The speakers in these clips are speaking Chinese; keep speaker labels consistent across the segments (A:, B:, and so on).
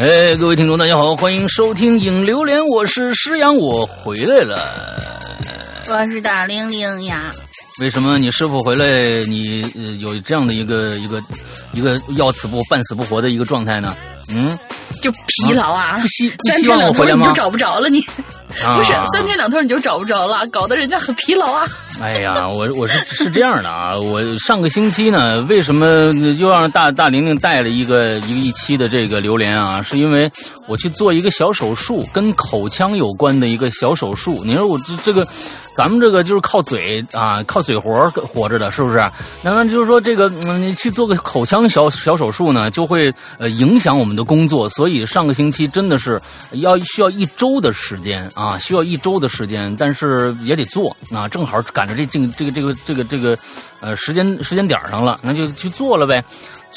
A: 哎，各位听众，大家好，欢迎收听《影榴莲》，我是师阳，我回来了。
B: 我是大玲玲呀。
A: 为什么你师傅回来，你呃有这样的一个一个一个要死不半死不活的一个状态呢？嗯，
B: 就疲劳啊，三天两头你就？找不着了，你
A: 啊
B: 不是三天两头你就找不着了，搞得人家很疲劳啊。
A: 哎呀，我我是是这样的啊，我上个星期呢，为什么又让大大玲玲带了一个一个一期的这个榴莲啊？是因为我去做一个小手术，跟口腔有关的一个小手术。你说我这这个，咱们这个就是靠嘴啊，靠嘴活活着的，是不是？那么就是说这个，嗯，你去做个口腔小小手术呢，就会呃影响我们的工作，所以上个星期真的是要需要一周的时间啊，需要一周的时间，但是也得做啊，正好赶着这进这个这个这个这个呃时间时间点上了，那就去做了呗。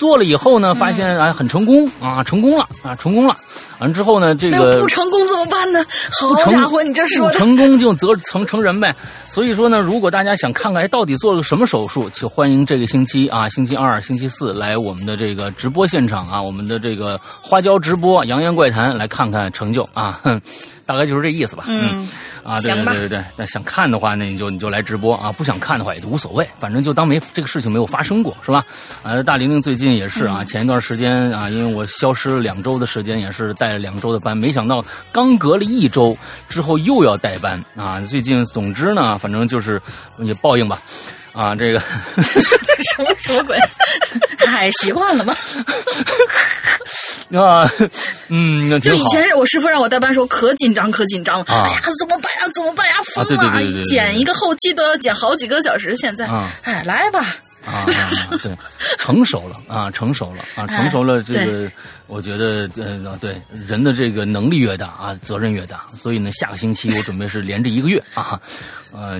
A: 做了以后呢，发现哎很成功啊，成功了啊，成功了。完之后呢，这个
B: 不成功怎么办呢？好家伙，你这说
A: 不
B: 的
A: 成功就责成成人呗。所以说呢，如果大家想看看哎到底做了个什么手术，请欢迎这个星期啊，星期二、星期四来我们的这个直播现场啊，我们的这个花椒直播《扬言怪谈》来看看成就啊，哼，大概就是这意思吧。
B: 嗯，
A: 啊，对对对对对，那想看的话，那你就你就来直播啊；不想看的话也就无所谓，反正就当没这个事情没有发生过，是吧？啊，大玲玲最近也是啊，前一段时间啊，因为我消失了两周的时间，也是带了两周的班，没想到刚隔了一周之后又要带班啊。最近总之呢，反正就是也报应吧。啊，这个
B: 什么什么鬼？嗨，习惯了吗？
A: 啊，嗯，
B: 就以前我师傅让我代班的时候，可紧张可紧张了。
A: 啊
B: 哎呀，怎么办呀？怎么办呀？疯
A: 对对对对对对
B: 剪一个后期都要剪好几个小时。现在
A: 啊，
B: 哎，来吧。
A: 啊，啊对，成熟了啊，成熟了啊，成熟了。这
B: 哎
A: 个，我觉得，呃，对，人的这个能力越大啊，责任越大。所以呢，下个星期我准备是连着一个月啊，呃，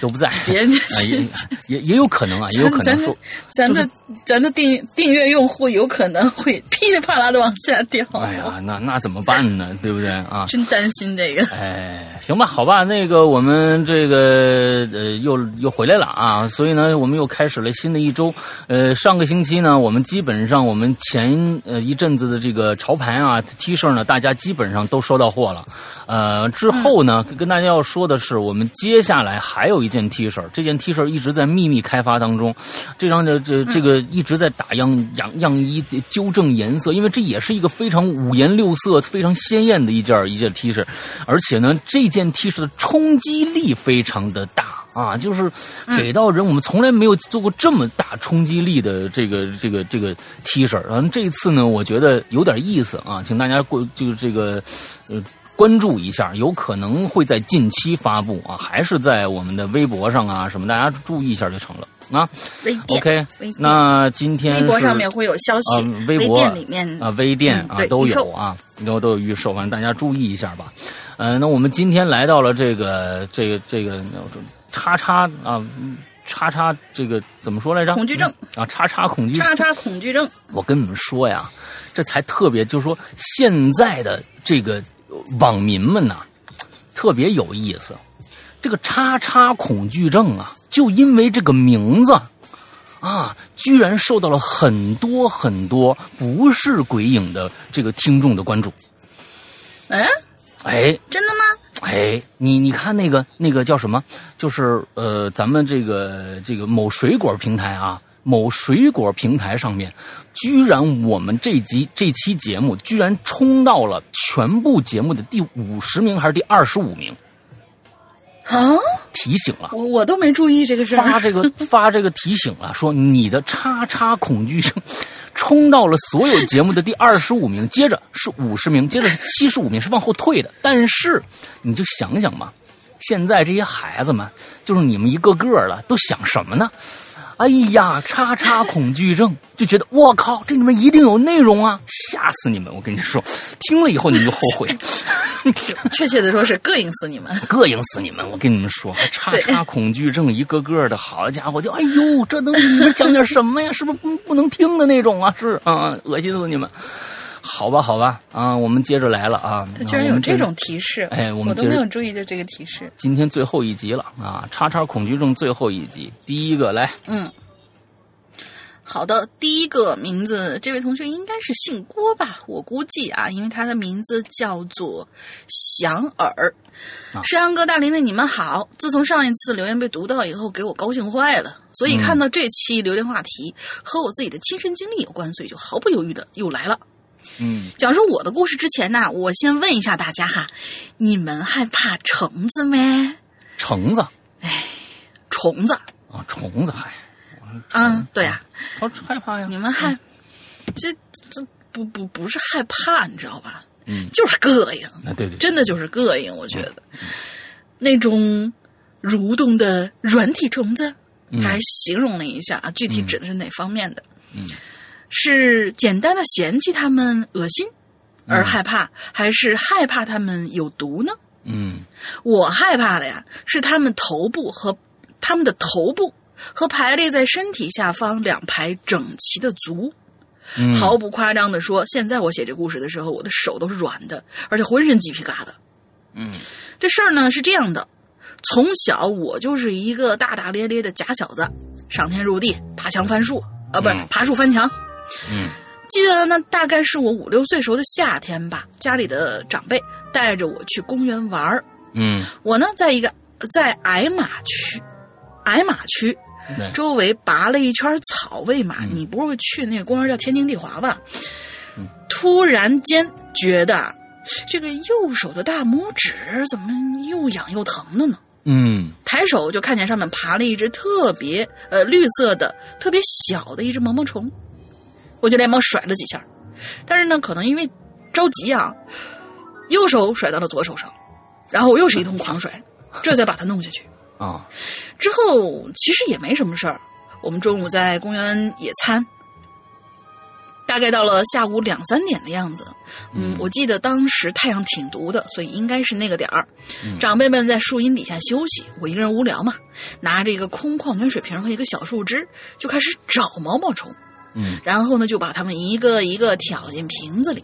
A: 都不在，
B: 别
A: 啊，也也也有可能啊，也有可能
B: 咱
A: 说，
B: 咱的咱的订订阅用户有可能会噼里啪啦的往下掉。
A: 哎呀，那那怎么办呢？对不对啊？
B: 真担心这个。
A: 哎，行吧，好吧，那个我们这个呃又又回来了啊，所以呢，我们又开始了新的一周。呃，上个星期呢，我们基本上我们前呃一阵子的这个潮牌啊 T 恤呢，大家基本上都收到货了。呃，之后呢，跟大家要说的是，我们接下来还有一件 T 恤，这件 T 恤一直在秘密开发当中，这张这这这个一直在打样样样衣纠正颜色，因为这也是一个非常五颜六色、非常鲜艳的一件一件 T 恤，而且呢，这件 T 恤的冲击力非常的大。啊，就是给到人，我们从来没有做过这么大冲击力的这个这个这个 T 恤。然后这次呢，我觉得有点意思啊，请大家过就是这个呃关注一下，有可能会在近期发布啊，还是在我们的微博上啊什么，大家注意一下就成了啊。
B: 微店
A: OK，
B: 微
A: 那今天
B: 微博上面会有消息，
A: 啊微博
B: 店里面
A: 啊，微店啊都有啊，都都有预售，反正大家注意一下吧。呃，那我们今天来到了这个这个这个叉叉啊，嗯叉叉这个怎么说来着？
B: 恐惧症
A: 嗯啊，叉叉恐惧
B: 叉叉恐惧症。
A: 我跟你们说呀，这才特别，就是说现在的这个网民们呐，特别有意思。这个叉叉恐惧症啊，就因为这个名字啊，居然受到了很多很多不是鬼影的这个听众的关注。
B: 嗯，
A: 哎，
B: 真的吗？
A: 哎，你你看那个那个叫什么？就是呃，咱们这个这个某水果平台啊，某水果平台上面，居然我们这集这期节目居然冲到了全部节目的第五十名还是第二十五名？
B: 啊，
A: 提醒了。
B: 我我都没注意这个事儿。
A: 发这个 发这个提醒了，说你的叉叉恐惧症冲到了所有节目的第二十五名，接着是五十名，接着是七十五名，是往后退的。但是你就想想嘛，现在这些孩子们，就是你们一个个的都想什么呢？哎呀，叉叉恐惧症，就觉得我靠，这里面一定有内容啊，吓死你们！我跟你说，听了以后你们就后悔。
B: 确切的说是膈应死你们。
A: 膈应死你们！我跟你们说，还叉叉恐惧症一个个的，好家伙，就哎呦，这能你们讲点什么呀？是不是不不能听的那种啊？是啊，恶心死你们！好吧，好吧，啊，我们接着来了啊！
B: 他居然有这种提示，
A: 哎，我们
B: 都没有注意到这个提示。
A: 今天最后一集了啊，叉叉恐惧症最后一集，第一个来，
B: 嗯。好的，第一个名字，这位同学应该是姓郭吧？我估计啊，因为他的名字叫做响耳。山羊哥、大玲玲，你们好！自从上一次留言被读到以后，给我高兴坏了，所以看到这期留言话题和我自己的亲身经历有关，所以就毫不犹豫的又来了。
A: 嗯，
B: 讲述我的故事之前呢，我先问一下大家哈，你们害怕虫子没？
A: 虫子？
B: 哎，虫子
A: 啊，虫子害。
B: 嗯，对呀，
A: 好害怕呀！
B: 你们害这这不不不是害怕，你知道吧？
A: 嗯，
B: 就是膈应。
A: 那，对对，
B: 真的就是膈应。我觉得那种蠕动的软体虫子，他还形容了一下啊，具体指的是哪方面的？
A: 嗯，
B: 是简单的嫌弃他们恶心而害怕，还是害怕他们有毒呢？
A: 嗯，
B: 我害怕的呀，是他们头部和他们的头部。和排列在身体下方两排整齐的足，毫不夸张的说，现在我写这故事的时候，我的手都是软的，而且浑身鸡皮疙瘩。
A: 嗯，
B: 这事儿呢是这样的，从小我就是一个大大咧咧的假小子，上天入地，爬墙翻树，啊，不是爬树翻墙。
A: 嗯，
B: 记得那大概是我五六岁时候的夏天吧，家里的长辈带着我去公园玩儿。
A: 嗯，
B: 我呢在一个在矮马区，矮马区。周围拔了一圈草喂马，你不是去那个公园叫天津地华吧？突然间觉得这个右手的大拇指怎么又痒又疼的呢？
A: 嗯，
B: 抬手就看见上面爬了一只特别呃绿色的、特别小的一只毛毛虫，我就连忙甩了几下，但是呢，可能因为着急啊，右手甩到了左手上，然后我又是一通狂甩，这才把它弄下去。
A: 啊，
B: 之后其实也没什么事儿。我们中午在公园野餐，大概到了下午两三点的样子。嗯，我记得当时太阳挺毒的，所以应该是那个点儿。长辈们在树荫底下休息，我一个人无聊嘛，拿着一个空矿泉水瓶和一个小树枝，就开始找毛毛虫。
A: 嗯，
B: 然后呢，就把它们一个一个挑进瓶子里。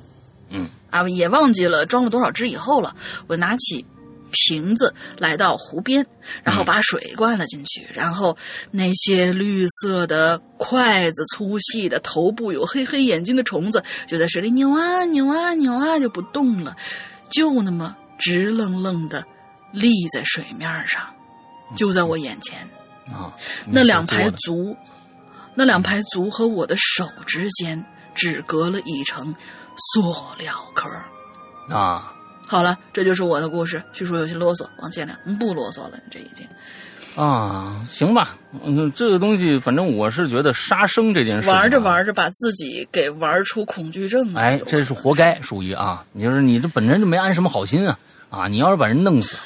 A: 嗯，
B: 啊，也忘记了装了多少只。以后了，我拿起。瓶子来到湖边，然后把水灌了进去，然后那些绿色的筷子粗细的头部有黑黑眼睛的虫子就在水里扭啊扭啊扭啊就不动了，就那么直愣愣的立在水面上，就在我眼前
A: 啊！
B: 那两排足，那两排足和我的手之间只隔了一层塑料壳
A: 啊。
B: 好了，这就是我的故事。叙述有些啰嗦，王千良，不啰嗦了，你这已经
A: 啊，行吧。嗯，这个东西，反正我是觉得杀生这件事，
B: 玩着玩着把自己给玩出恐惧症了，
A: 哎，这是活该，属于啊。你就是你这本身就没安什么好心啊啊！你要是把人弄死，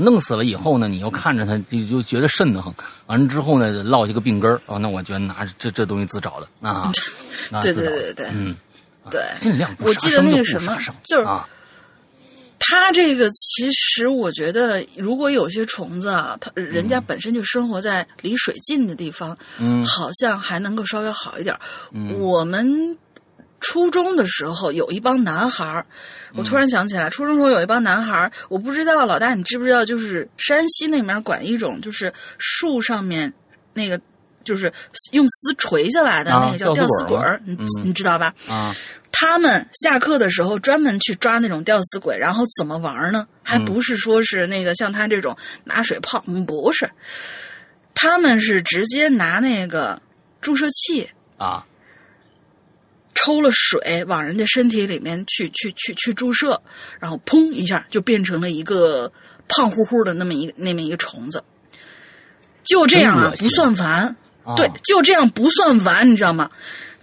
A: 弄死了以后呢，你又看着他就就觉得瘆得慌，完了之后呢，落下个病根儿啊，那我觉得拿这这东西自找的啊。
B: 对对对对，
A: 嗯，
B: 对，
A: 尽量
B: 我记得那个什么，就是
A: 啊。
B: 它这个其实，我觉得，如果有些虫子啊，它人家本身就生活在离水近的地方，
A: 嗯，
B: 好像还能够稍微好一点。我们初中的时候有一帮男孩儿，我突然想起来，初中时候有一帮男孩儿，我不知道老大你知不知道，就是山西那边管一种就是树上面那个就是用丝垂下来的那个叫吊死鬼儿，你你知道吧？
A: 啊。
B: 他们下课的时候专门去抓那种吊死鬼，然后怎么玩呢？还不是说是那个像他这种拿水泡，不是，他们是直接拿那个注射器
A: 啊，
B: 抽了水往人家身体里面去去去去注射，然后砰一下就变成了一个胖乎乎的那么一个那么一个虫子，就这样啊，不算完，对，就这样不算完，你知道吗？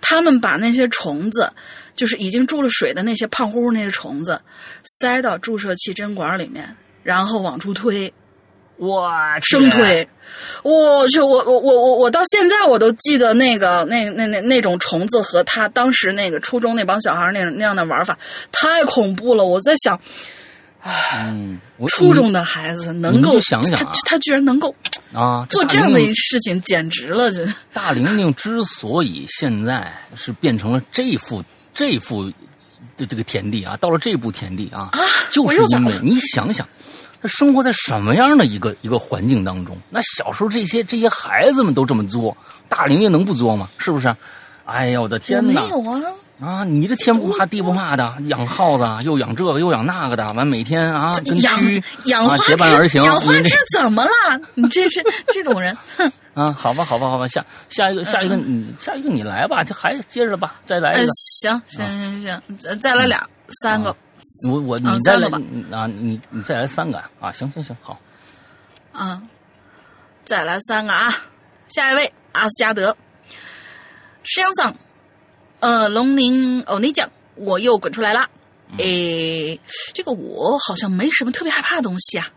B: 他们把那些虫子。就是已经注了水的那些胖乎乎那些虫子，塞到注射器针管里面，然后往出推，
A: 哇，
B: 生推，我去，我我我我我到现在我都记得那个那那那那种虫子和他当时那个初中那帮小孩那那样的玩法，太恐怖了。我在想，
A: 嗯，
B: 初中的孩子能够
A: 想想，
B: 他他居然能够
A: 啊
B: 做这样的一事情，简直了！这
A: 大玲玲之所以现在是变成了这副。这副的这个田地啊，到了这步田地啊，
B: 啊
A: 就是因为你想想，他生活在什么样的一个一个环境当中？那小时候这些这些孩子们都这么作，大龄也能不作吗？是不是？哎呀，我的天哪！
B: 没有啊，
A: 啊，你这天不怕地不怕的，养耗子又养这个又养那个的，完每天啊跟蛆
B: 养花
A: 啊结伴而行，
B: 养花枝怎么了？你这是这种人，哼！
A: 啊，好吧，好吧，好吧，下下一个，下一个，你下一个你来吧，就还接着吧，再来一
B: 呃
A: 个，，
B: 行行行行，再再来俩三个
A: 我我你
B: 嗯
A: 再来
B: 吧
A: 啊，你你再来三个啊，行行行，好，
B: 啊，再来三个啊！下一位阿斯加德，石阳桑，呃，龙鳞欧尼酱，我又滚出来啦。
A: 嗯
B: 诶，这个我好像没什么特别害怕的东西啊，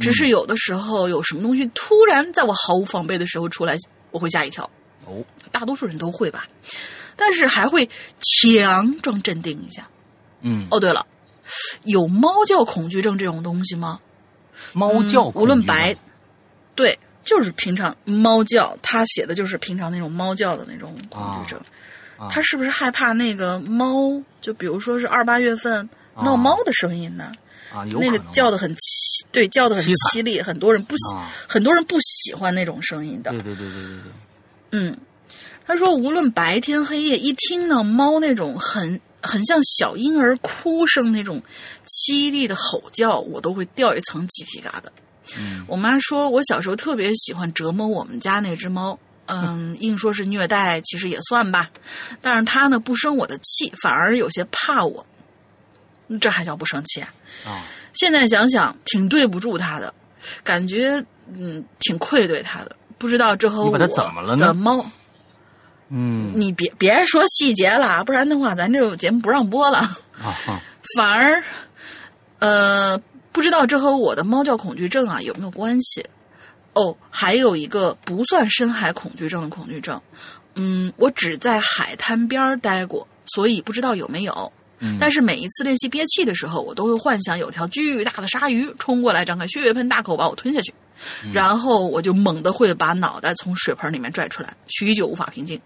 B: 只是有的时候有什么东西突然在我毫无防备的时候出来，我会吓一跳。
A: 哦，
B: 大多数人都会吧，但是还会强装镇定一下。
A: 嗯，
B: 哦，对了，有猫叫恐惧症这种东西吗？
A: 猫叫
B: 嗯无论白，对，就是平常猫叫，他写的就是平常那种猫叫的那种恐惧症。
A: 啊
B: 他是不是害怕那个猫？就比如说是二八月份
A: 啊
B: 闹猫的声音呢？
A: 啊，有
B: 那个叫的很凄，对，叫的很
A: 凄
B: 厉，很多人不喜，
A: 啊
B: 很多人不喜欢那种声音的。
A: 对对对对对对，
B: 嗯，他说无论白天黑夜，一听到猫那种很很像小婴儿哭声那种凄厉的吼叫，我都会掉一层鸡皮疙瘩。
A: 嗯
B: 我妈说我小时候特别喜欢折磨我们家那只猫，嗯，硬说是虐待，其实也算吧。但是它呢不生我的气，反而有些怕我，这还叫不生气啊？
A: 啊，
B: 现在想想挺对不住它的，感觉嗯挺愧对它的。不知道这和我
A: 你把它怎么了呢
B: 的猫，
A: 嗯
B: 你别别说细节了，不然的话咱这个节目不让播了。
A: 啊哈，
B: 反而，呃，不知道这和我的猫叫恐惧症啊有没有关系？哦，还有一个不算深海恐惧症的恐惧症，嗯，我只在海滩边儿待过，所以不知道有没有。
A: 嗯
B: 但是每一次练习憋气的时候，我都会幻想有条巨大的鲨鱼冲过来，张开血盆大口把我吞下去，然后我就猛地会把脑袋从水盆里面拽出来，许久无法平静。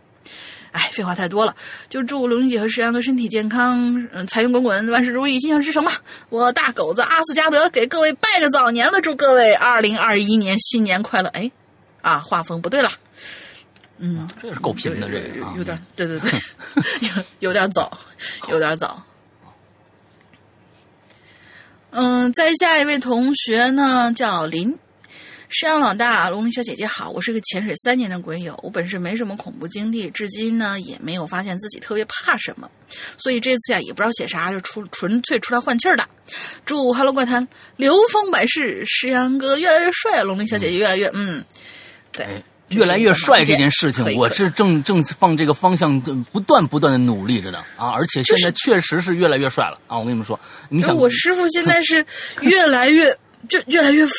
B: 哎，废话太多了，就祝龙玲姐和石阳哥身体健康，嗯，财源滚滚，万事如意，心想事成吧。我大狗子阿斯加德给各位拜个早年了，祝各位二零二一年新年快乐。哎，啊，画风不对了，嗯，
A: 这是够拼的这个
B: 有点，对对对，有有点早，有点早。嗯，再下一位同学呢，叫林。山羊老大，龙鳞小姐姐好，我是个潜水三年的鬼友，我本身没什么恐怖经历，至今呢也没有发现自己特别怕什么，所以这次呀也不知道写啥，就出纯粹出来换气儿的。祝 Hello 怪谈流芳百世，石阳哥越来越帅，龙鳞小姐姐越来越嗯，对，
A: 哎越来越帅这件事情，我是正正放这个方向不断不断的努力着的啊，而且现在确实是越来越帅了啊！我跟你们说，你想
B: 我师傅现在是 越来越就越来越肤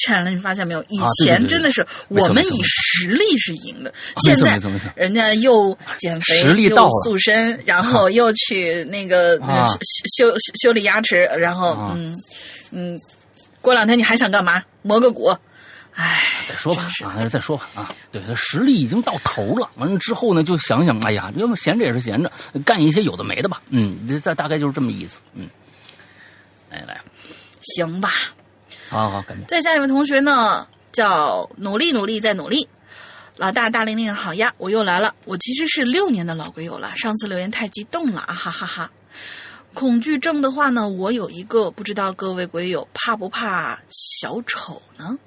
B: 浅了，你发现没有？以前真的是我们以实力是赢的，现在人家又减肥，
A: 实力到
B: 塑身，然后又去那个
A: 啊
B: 修修修理牙齿，然后
A: 啊
B: 嗯嗯，过两天你还想干嘛？磨个骨？唉，
A: 再说吧啊，再说吧啊。对，他实力已经到头了，完了之后呢，就想想，哎呀，要么闲着也是闲着，干一些有的没的吧。嗯，这大大概就是这么意思。嗯，来来，
B: 行吧。
A: 好好，感谢。
B: 再下一位同学呢，叫努力努力再努力。老大大玲玲好呀，我又来了。我其实是六年的老鬼友了，上次留言太激动了啊哈哈哈。恐惧症的话呢，我有一个，不知道各位鬼友怕不怕小丑呢？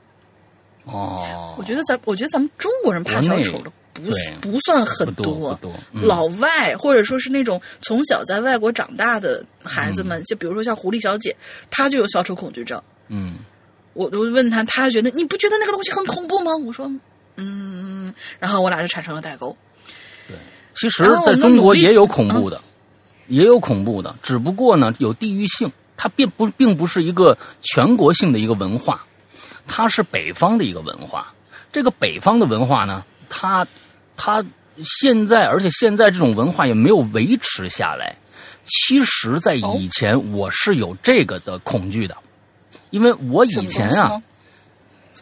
A: 哦，
B: 我觉得咱，我觉得咱们中国人怕小丑的不
A: 对
B: 不算很
A: 不多多嗯
B: 老外或者说是那种从小在外国长大的孩子
A: 嗯
B: 们，就比如说像狐狸小姐，她就有小丑恐惧症。
A: 嗯
B: 我我问他，他觉得你不觉得那个东西很恐怖吗？我说，嗯，然后我俩就产生了代沟。
A: 对，其实在中国也有恐怖的，也有恐怖的，只不过呢有地域性，它并不并不是一个全国性的一个文化，它是北方的一个文化。这个北方的文化呢，它它现在，而且现在这种文化也没有维持下来。其实，在以前我是有这个的恐惧的，因为我以前啊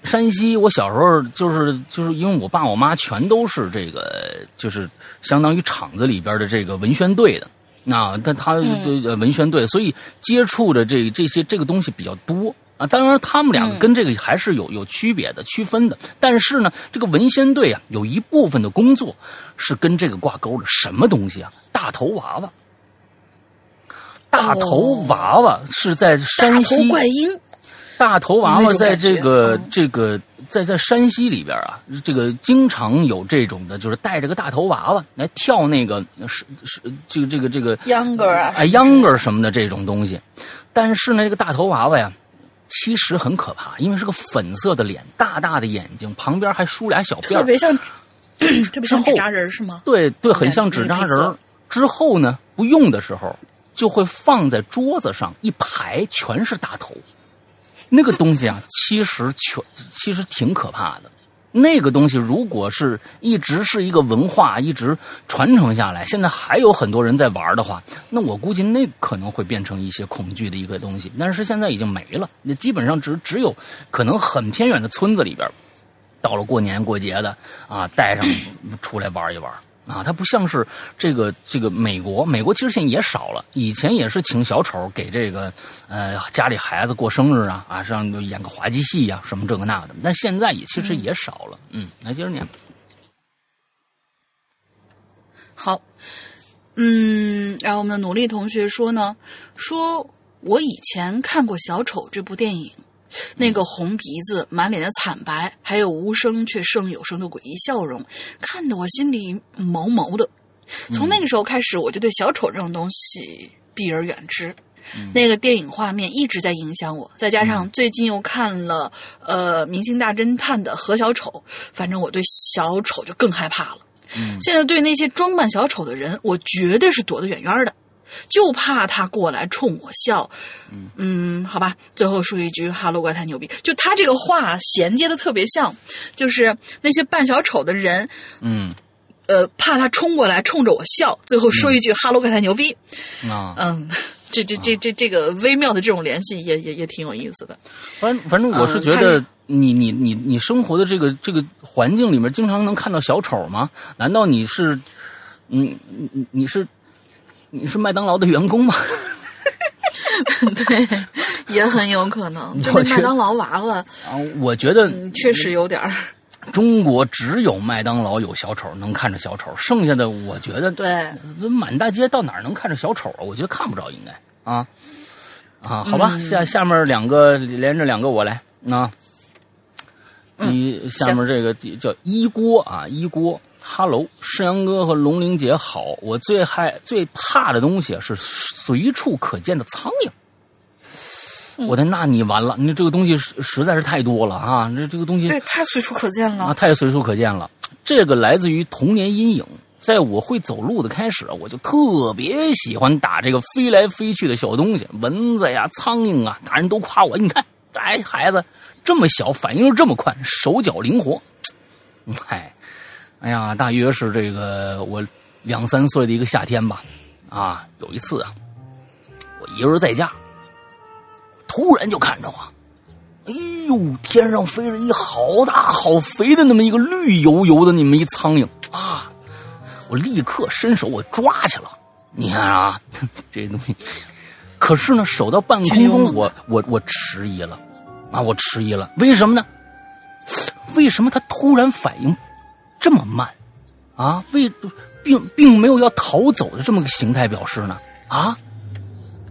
A: 山西，我小时候就是就是因为我爸我妈全都是这个，就是相当于厂子里边的这个文宣队的啊，但他的文宣队，所以接触的这这些这个东西比较多啊。当然，他们两个跟这个还是有有区别的、区分的。但是呢，这个文宣队啊，有一部分的工作是跟这个挂钩的。什么东西啊？大头娃娃，大头娃娃是在山西
B: 怪婴。
A: 大头娃娃在这个这个在在山西里边啊，这个经常有这种的，就是带着个大头娃娃来跳那个是是这个这个这个
B: 秧歌啊，
A: 哎秧歌什么的这种东西。但是呢，这个大头娃娃呀，其实很可怕，因为是个粉色的脸，大大的眼睛，旁边还梳俩小辫
B: 特别像 特别像纸扎人是吗？
A: 对对，很像纸扎人。之后呢，不用的时候就会放在桌子上一排，全是大头。那个东西啊，其实全其实挺可怕的。那个东西如果是一直是一个文化，一直传承下来，现在还有很多人在玩的话，那我估计那可能会变成一些恐惧的一个东西。但是现在已经没了，那基本上只只有可能很偏远的村子里边，到了过年过节的啊，带上出来玩一玩。啊，它不像是这个这个美国，美国其实现在也少了。以前也是请小丑给这个呃家里孩子过生日啊啊，让演个滑稽戏呀，什么这个那的。但现在也其实也少了。嗯，来接着念。
B: 好，嗯，然后我们的努力同学说呢，说我以前看过《小丑》这部电影。那个红鼻子、满脸的惨白，还有无声却胜有声的诡异笑容，看得我心里毛毛的。从那个时候开始，我就对小丑这种东西避而远之。那个电影画面一直在影响我，再加上最近又看了呃《明星大侦探》的何小丑，反正我对小丑就更害怕了。现在对那些装扮小丑的人，我绝对是躲得远远的。就怕他过来冲我笑，嗯，好吧。最后说一句哈喽怪太牛逼，就他这个话衔接的特别像，就是那些扮小丑的人，
A: 嗯，
B: 呃，怕他冲过来冲着我笑，最后说一句哈喽怪太牛逼，
A: 啊，
B: 嗯，这这这这这个微妙的这种联系也也也挺有意思的。
A: 反反正我是觉得，你你你你生活的这个这个环境里面，经常能看到小丑吗？难道你是，嗯，你你是？你是麦当劳的员工吗？
B: 对，也很有可能。这麦当劳娃娃
A: 啊，我觉得
B: 确实有点儿。
A: 中国只有麦当劳有小丑，能看着小丑，剩下的我觉得
B: 对，
A: 满大街到哪儿能看着小丑啊？我觉得看不着，应该啊啊，好吧，下下面两个连着两个我来啊，一下面这个叫一锅啊，一锅。哈喽，世阳哥和龙玲姐好。我最害、最怕的东西是随处可见的苍蝇。我的，那你完了，你这个东西实实在是太多了啊！这这个东西
B: 对，太随处可见了
A: 啊，太随处可见了。这个来自于童年阴影，在我会走路的开始，我就特别喜欢打这个飞来飞去的小东西，蚊子呀、苍蝇啊，大人都夸我，你看，哎，孩子这么小，反应又这么快，手脚灵活，嗨。哎呀，大约是这个我两三岁的一个夏天吧，啊，有一次啊，我一个人在家，突然就看着我，哎呦，天上飞着一好大好肥的那么一个绿油油的那么一苍蝇啊，我立刻伸手我抓去了。你看啊，这东西，可是呢，手到半空中，我我我迟疑了，啊，我迟疑了，为什么呢？为什么他突然反应？这么慢，啊，为并并没有要逃走的这么个形态表示呢？啊，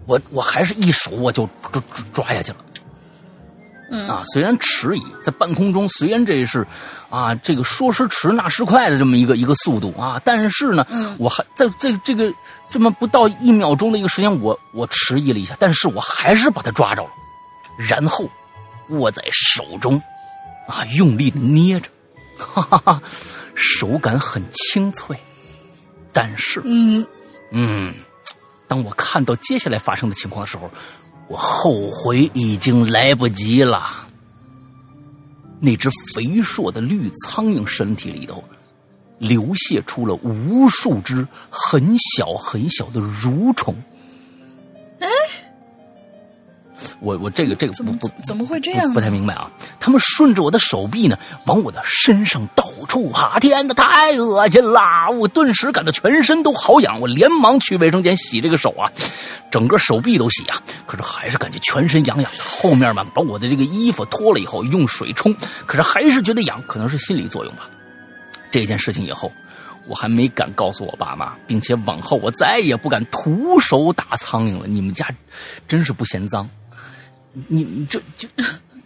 A: 我我还是一手我就抓抓下去了。
B: 嗯
A: 啊，虽然迟疑，在半空中，虽然这是啊这个说时迟那时快的这么一个一个速度啊，但是呢，我还在这这个这么不到一秒钟的一个时间，我我迟疑了一下，但是我还是把它抓着了，然后握在手中，啊，用力的捏着，哈哈哈。手感很清脆，但是，
B: 嗯
A: 嗯，当我看到接下来发生的情况的时候，我后悔已经来不及了。那只肥硕的绿苍蝇身体里头流泻出了无数只很小很小的蠕虫。
B: 哎，
A: 我我这个这个不不
B: 怎么会这样呢？
A: 不太明白啊！他们顺着我的手臂呢，往我的身上到处爬，天哪，太恶心啦！我顿时感到全身都好痒，我连忙去卫生间洗这个手啊，整个手臂都洗啊，可是还是感觉全身痒痒的。后面嘛，把我的这个衣服脱了以后，用水冲，可是还是觉得痒，可能是心理作用吧。这件事情以后。我还没敢告诉我爸妈，并且往后我再也不敢徒手打苍蝇了。你们家真是不嫌脏，你你这就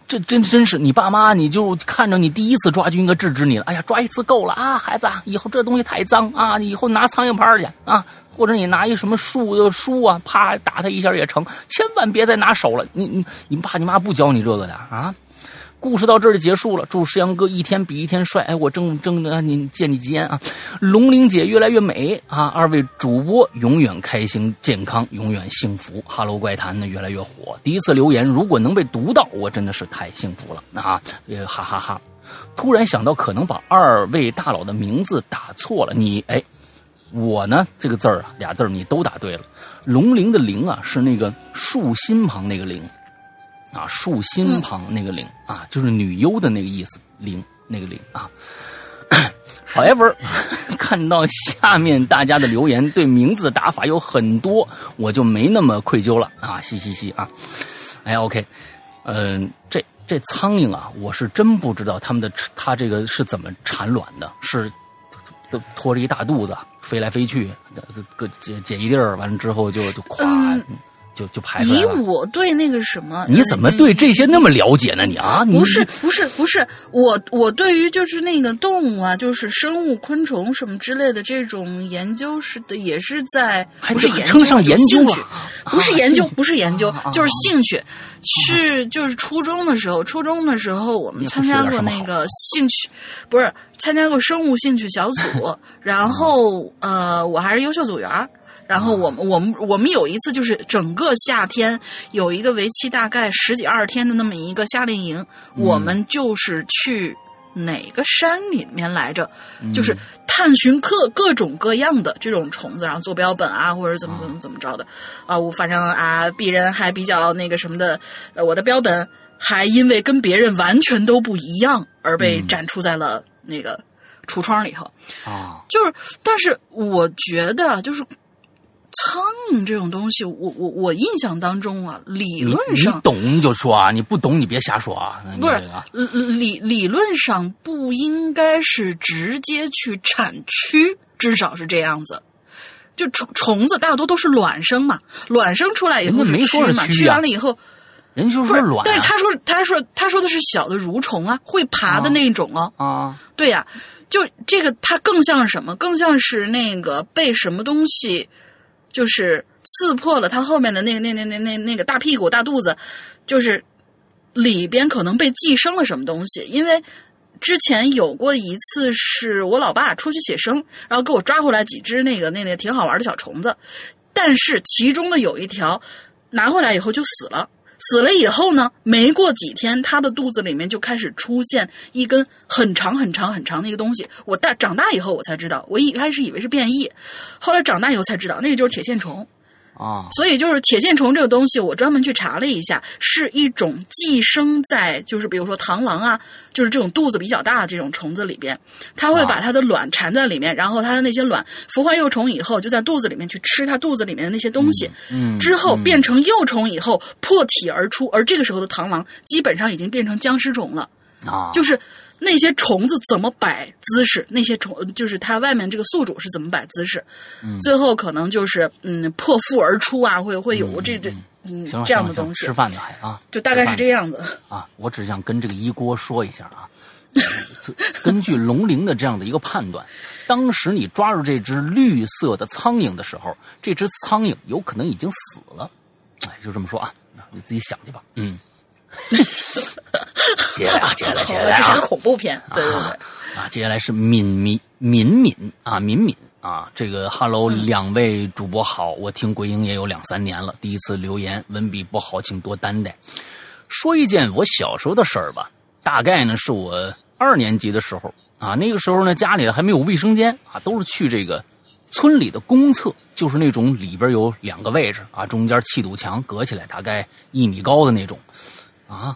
A: 这真真是你爸妈，你就看着你第一次抓就应该制止你了。哎呀，抓一次够了啊，孩子，以后这东西太脏啊，以后拿苍蝇拍去啊，或者你拿一什么树书啊，啪打他一下也成，千万别再拿手了。你你你爸你妈不教你这个的啊。故事到这儿就结束了。祝石阳哥一天比一天帅！哎，我正正的您见你吉言啊！龙玲姐越来越美啊！二位主播永远开心健康，永远幸福。Hello 怪谈呢越来越火。第一次留言如果能被读到，我真的是太幸福了啊！也哈哈哈。突然想到可能把二位大佬的名字打错了。你哎，我呢这个字儿啊俩字你都打对了。龙玲的玲啊是那个竖心旁那个玲。啊，竖心旁那个“玲”啊，就是女优的那个意思，“灵”那个“灵”啊。However，看到下面大家的留言，对名字的打法有很多，我就没那么愧疚了啊，嘻嘻嘻啊。哎，OK，嗯，这这苍蝇啊，我是真不知道他们的它这个是怎么产卵的，是都拖着一大肚子飞来飞去，个解解一地儿，完了之后就就咵。就就排出来
B: 以我对那个什么，
A: 你怎么对这些那么了解呢？你啊，
B: 不是不是不是，我我对于就是那个动物啊，就是生物、昆虫什么之类的这种研究是的，也是在不是研
A: 究上研究
B: 了，不是研究，不是研究，就是兴趣。是就是初中的时候，初中的时候我们参加过那个兴趣，不是参加过生物兴趣小组，然后呃，我还是优秀组员。然后我们我们我们有一次就是整个夏天有一个为期大概十几二十天的那么一个夏令营，我们就是去哪个山里面来着，就是探寻各各种各样的这种虫子，然后做标本啊，或者怎么怎么怎么着的啊。我反正啊，鄙人还比较那个什么的，呃，我的标本还因为跟别人完全都不一样而被展出在了那个橱窗里头
A: 啊。
B: 就是，但是我觉得就是。苍蝇这种东西，我我我印象当中啊，理论上
A: 你懂就说啊，你不懂你别瞎说啊。
B: 不是理理论上不应该是直接去产区，至少是这样子。就虫虫子大多都是卵生嘛，卵生出来以后是
A: 蛆
B: 嘛，蛆完了以后，
A: 人就说卵。
B: 但是他说他说他说的是小的蠕虫啊，会爬的那种哦。
A: 啊，
B: 对呀，就这个它更像什么？更像是那个被什么东西。就是刺破了他后面的那个那那那那那个大屁股大肚子，就是里边可能被寄生了什么东西。因为之前有过一次，是我老爸出去写生，然后给我抓回来几只那个那那挺好玩的小虫子，但是其中的有一条拿回来以后就死了。死了以后呢，没过几天，他的肚子里面就开始出现一根很长很长很长的一个东西。我大长大以后我才知道，我一开始以为是变异，后来长大以后才知道，那个就是铁线虫。
A: 啊，
B: 所以就是铁线虫这个东西，我专门去查了一下，是一种寄生在就是比如说螳螂啊，就是这种肚子比较大的这种虫子里边，它会把它的卵缠在里面，然后它的那些卵孵化幼虫以后，就在肚子里面去吃它肚子里面的那些东西，
A: 嗯，
B: 之后变成幼虫以后破体而出，而这个时候的螳螂基本上已经变成僵尸虫了，
A: 啊，
B: 就是。那些虫子怎么摆姿势？那些虫就是它外面这个宿主是怎么摆姿势？最后可能就是嗯破腹而出啊，会会有这这嗯这样的东西。
A: 吃饭的还啊，
B: 就大概是这样子
A: 啊。我只想跟这个一锅说一下啊，根据龙鳞的这样的一个判断，当时你抓住这只绿色的苍蝇的时候，这只苍蝇有可能已经死了。哎，就这么说啊，你自己想去吧。嗯。接下来，接下来，接下来，
B: 这是个恐怖片，对对对。
A: 啊，接下来是敏敏敏敏啊，敏敏啊，这个 Hello，两位主播好，我听鬼影也有两三年了，第一次留言，文笔不好，请多担待。说一件我小时候的事儿吧，大概呢是我二年级的时候啊，那个时候呢家里还没有卫生间啊，都是去这个村里的公厕就是那种里边有两个位置啊，中间砌堵墙隔起来，大概一米高的那种，啊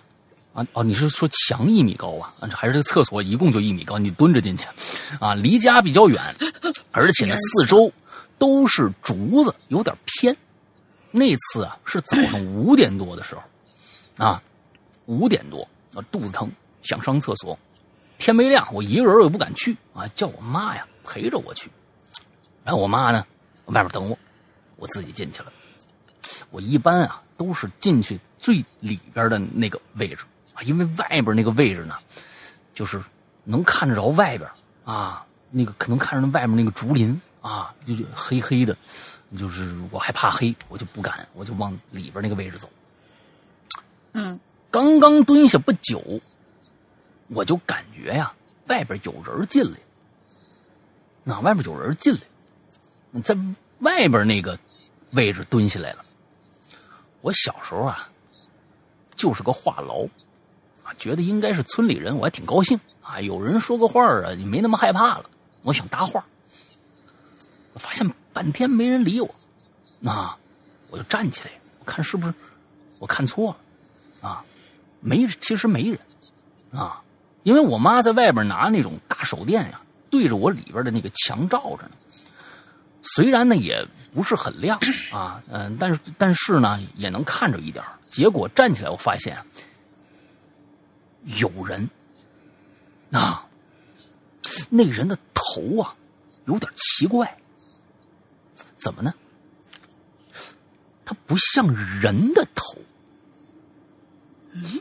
A: 啊哦，你是说墙一米高啊？还是这个厕所一共就一米高？你蹲着进去，啊，离家比较远，而且呢四周都是竹子，有点偏。那次啊是早上五点多的时候，啊，五点多啊肚子疼想上厕所，天没亮我一个人我也不敢去啊，叫我妈呀陪着我去。然后我妈呢，外面等我，我自己进去了。我一般啊都是进去最里边的那个位置啊，因为外边那个位置呢，就是能看得着外边啊，那个可能看着那外面那个竹林啊，就黑黑的，就是我害怕黑，我就不敢，我就往里边那个位置走。
B: 嗯，
A: 刚刚蹲下不久，我就感觉呀，外边有人进来，那外边有人进来。在外边那个位置蹲下来了。我小时候啊，就是个话痨啊，觉得应该是村里人，我还挺高兴啊。有人说个话啊，你没那么害怕了。我想搭话，我发现半天没人理我，啊我就站起来，我看是不是我看错了啊？没，其实没人啊，因为我妈在外边拿那种大手电呀，对着我里边的那个墙照着呢。虽然呢也不是很亮啊，嗯，但是但是呢也能看着一点结果站起来，我发现有人啊，那人的头啊有点奇怪，怎么呢？他不像人的头，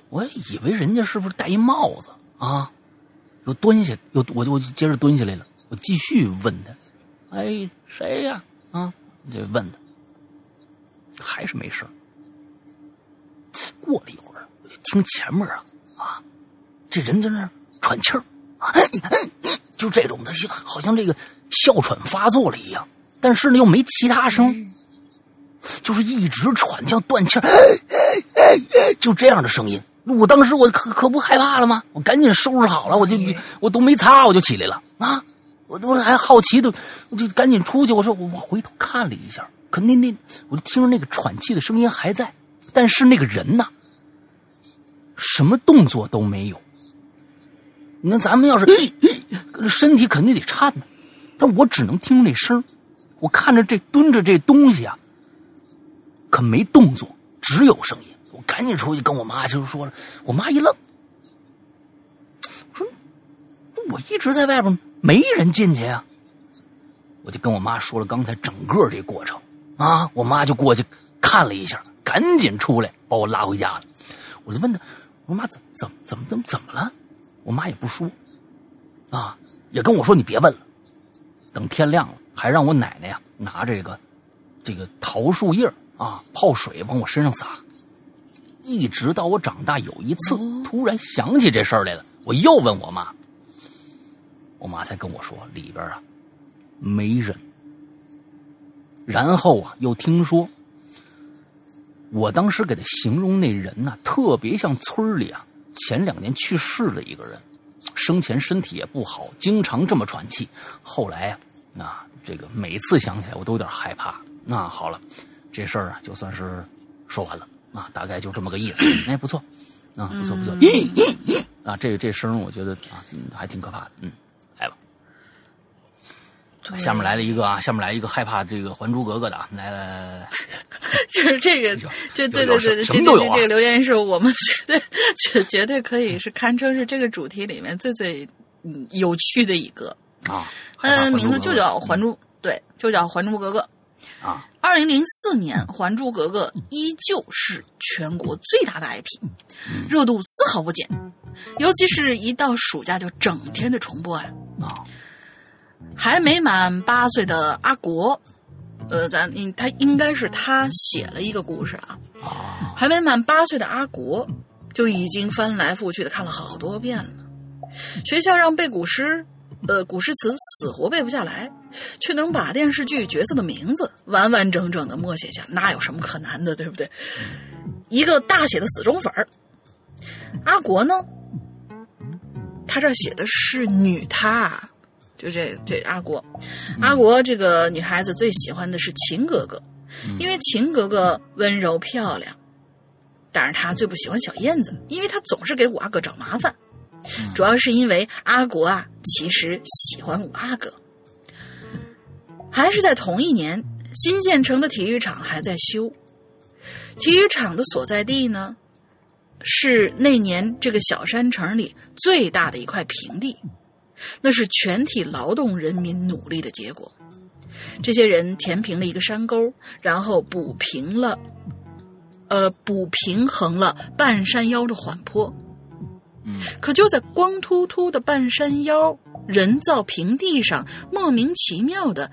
A: 我以为人家是不是戴一帽子啊？又蹲下，又我就我就接着蹲下来了，我继续问他。哎，谁呀？啊，就问他，还是没事过了一会儿，我就听前面啊啊，这人在那喘气儿，就这种的，好像这个哮喘发作了一样，但是呢又没其他声，就是一直喘，像断气儿，就这样的声音。我当时我可可不害怕了吗？我赶紧收拾好了，我就我都没擦，我就起来了啊。我都还好奇的，我就赶紧出去。我说我我回头看了一下，可那那我就听着那个喘气的声音还在，但是那个人呢，什么动作都没有。你看咱们要是 身体肯定得颤呢，但我只能听那声我看着这蹲着这东西啊，可没动作，只有声音。我赶紧出去跟我妈就说了，我妈一愣，说我一直在外边。没人进去啊，我就跟我妈说了刚才整个这过程啊，我妈就过去看了一下，赶紧出来把我拉回家了。我就问她，我妈怎怎怎么怎么怎么了？我妈也不说，啊，也跟我说你别问了。等天亮了，还让我奶奶呀拿这个这个桃树叶啊泡水往我身上撒。一直到我长大，有一次突然想起这事儿来了，我又问我妈。我妈才跟我说里边啊没人，然后啊又听说，我当时给他形容那人呢，特别像村里啊前两年去世的一个人，生前身体也不好，经常这么喘气。后来啊，那这个每次想起来我都有点害怕。那好了，这事儿啊就算是说完了啊，大概就这么个意思。哎，不错啊，不错不错。啊，这这声我觉得啊还挺可怕的，嗯。下面来了一个啊，下面来一个害怕这个《还珠格格》的啊，来来来 来，
B: 就是这个，这对对对对，这这这个留言是我们绝对绝绝对可以是堪称是这个主题里面最最嗯有趣的一个。
A: 啊，
B: 嗯，名字就叫《还珠》，对，就叫《还珠格格》
A: 啊。
B: 二零零四年，《还珠格格》依旧是全国最大的 IP，热度丝毫不减，尤其是一到暑假就整天的重播啊。
A: 啊。
B: 还没满八岁的阿国，呃，咱应他应该是他写了一个故事啊。还没满八岁的阿国，就已经翻来覆去的看了好多遍了。学校让背古诗，呃，古诗词死活背不下来，却能把电视剧角色的名字完完整整的默写下，那有什么可难的，对不对？一个大写的死忠粉儿。阿国呢，他这写的是女他。就这这阿国，阿国这个女孩子最喜欢的是秦格格，因为秦格格温柔漂亮。但是她最不喜欢小燕子，因为她总是给五阿哥找麻烦。主要是因为阿国啊，其实喜欢五阿哥。还是在同一年，新建成的体育场还在修。体育场的所在地呢，是那年这个小山城里最大的一块平地，那是全体劳动人民努力的结果。这些人填平了一个山沟，然后补平了，呃，补平衡了半山腰的缓坡。
A: 嗯，
B: 可就在光秃秃的半山腰人造平地上，莫名其妙的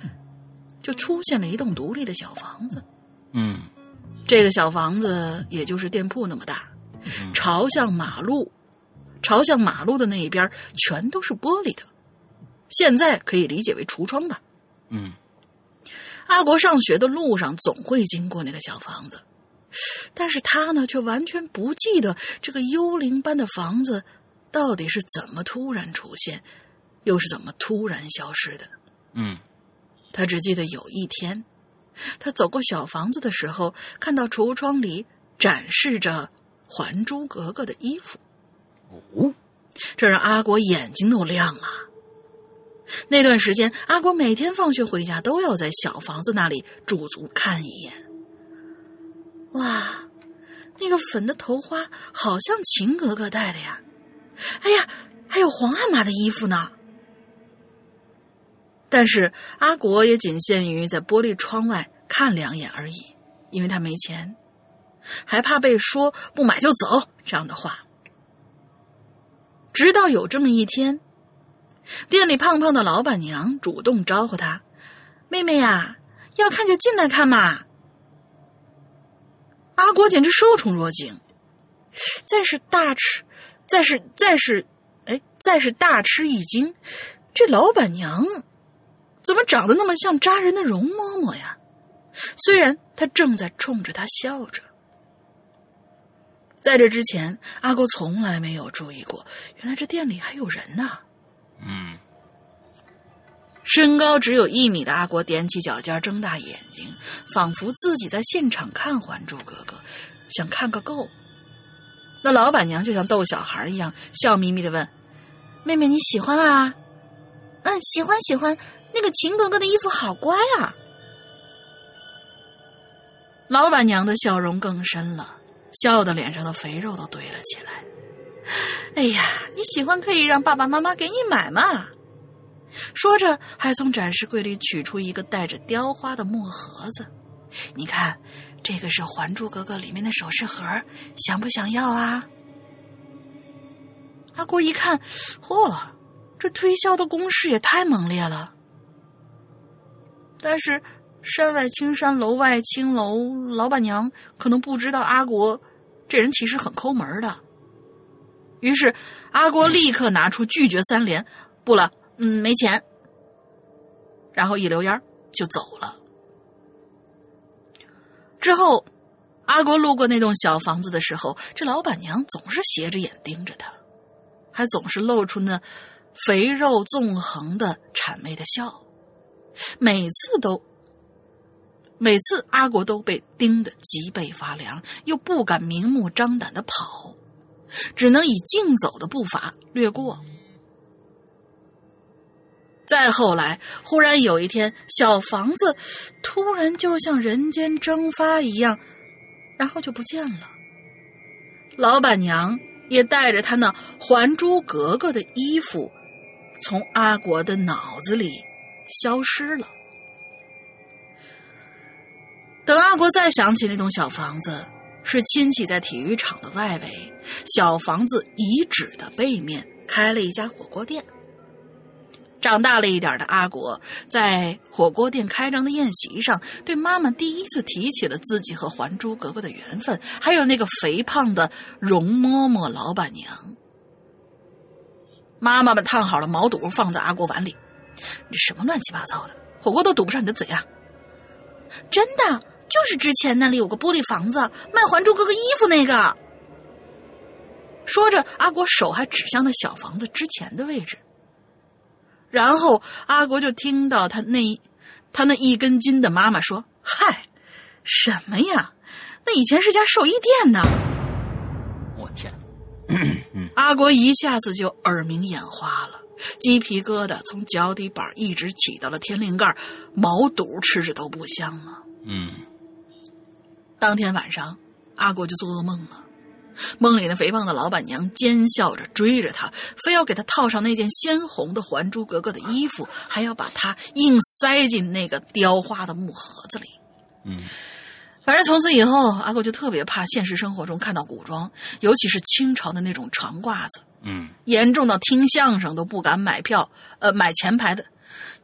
B: 就出现了一栋独立的小房子。
A: 嗯
B: 这个小房子也就是店铺那么大，朝向马路，朝向马路的那一边全都是玻璃的，现在可以理解为橱窗吧。
A: 嗯。
B: 阿国上学的路上总会经过那个小房子，但是他呢却完全不记得这个幽灵般的房子到底是怎么突然出现，又是怎么突然消失的。
A: 嗯。
B: 他只记得有一天，他走过小房子的时候，看到橱窗里展示着《还珠格格》的衣服，
A: 哦，
B: 这让阿国眼睛都亮了。那段时间，阿国每天放学回家都要在小房子那里驻足看一眼。哇，那个粉的头花好像秦格格戴的呀！哎呀，还有皇阿玛的衣服呢。但是阿国也仅限于在玻璃窗外看两眼而已，因为他没钱，还怕被说不买就走这样的话。直到有这么一天，店里胖胖的老板娘主动招呼他：“妹妹呀，要看就进来看嘛。”阿国简直受宠若惊，再是大吃，再是再是，哎，再是大吃一惊，这老板娘怎么长得那么像扎人的容嬷嬷呀？虽然她正在冲着他笑着。在这之前，阿国从来没有注意过，原来这店里还有人呢。
A: 嗯
B: 身高只有一米的阿国踮起脚尖，睁大眼睛，仿佛自己在现场看《还珠格格》，想看个够。那老板娘就像逗小孩一样，笑眯眯的问：“妹妹你喜欢啊？”“嗯，喜欢喜欢。那个秦格格的衣服好乖啊。”老板娘的笑容更深了，笑的脸上的肥肉都堆了起来。“哎呀，你喜欢可以让爸爸妈妈给你买嘛。”说着，还从展示柜里取出一个带着雕花的木盒子。你看，这个是《还珠格格》里面的首饰盒，想不想要啊？阿国一看，嚯，这推销的攻势也太猛烈了。但是，山外青山楼外青楼，老板娘可能不知道阿国这人其实很抠门的。于是，阿国立刻拿出拒绝三连，不了。嗯，没钱。然后一溜烟就走了。之后，阿国路过那栋小房子的时候，这老板娘总是斜着眼盯着他，还总是露出那肥肉纵横的谄媚的笑。每次都，每次阿国都被盯得脊背发凉，又不敢明目张胆的跑，只能以竞走的步伐掠过。再后来，忽然有一天，小房子突然就像人间蒸发一样，然后就不见了。老板娘也带着她那《还珠格格》的衣服，从阿国的脑子里消失了。等阿国再想起那栋小房子，是亲戚在体育场的外围，小房子遗址的背面开了一家火锅店。长大了一点的阿国，在火锅店开张的宴席上，对妈妈第一次提起了自己和《还珠格格》的缘分，还有那个肥胖的容嬷嬷老板娘。妈妈把烫好了毛肚放在阿国碗里，你什么乱七八糟的火锅都堵不上你的嘴啊！真的，就是之前那里有个玻璃房子卖《还珠格格》衣服那个。说着，阿国手还指向那小房子之前的位置。然后阿国就听到他那他那一根筋的妈妈说：“嗨，什么呀？那以前是家寿衣店呢。”
A: 我天！
B: 阿国一下子就耳鸣眼花了，鸡皮疙瘩从脚底板一直起到了天灵盖，毛肚吃着都不香啊。
A: 嗯
B: 当天晚上，阿国就做噩梦了。梦里那肥胖的老板娘奸笑着追着他，非要给他套上那件鲜红的《还珠格格》的衣服，还要把他硬塞进那个雕花的木盒子里。
A: 嗯
B: 反正从此以后，阿国就特别怕现实生活中看到古装，尤其是清朝的那种长褂子，
A: 嗯
B: 严重到听相声都不敢买票，呃，买前排的。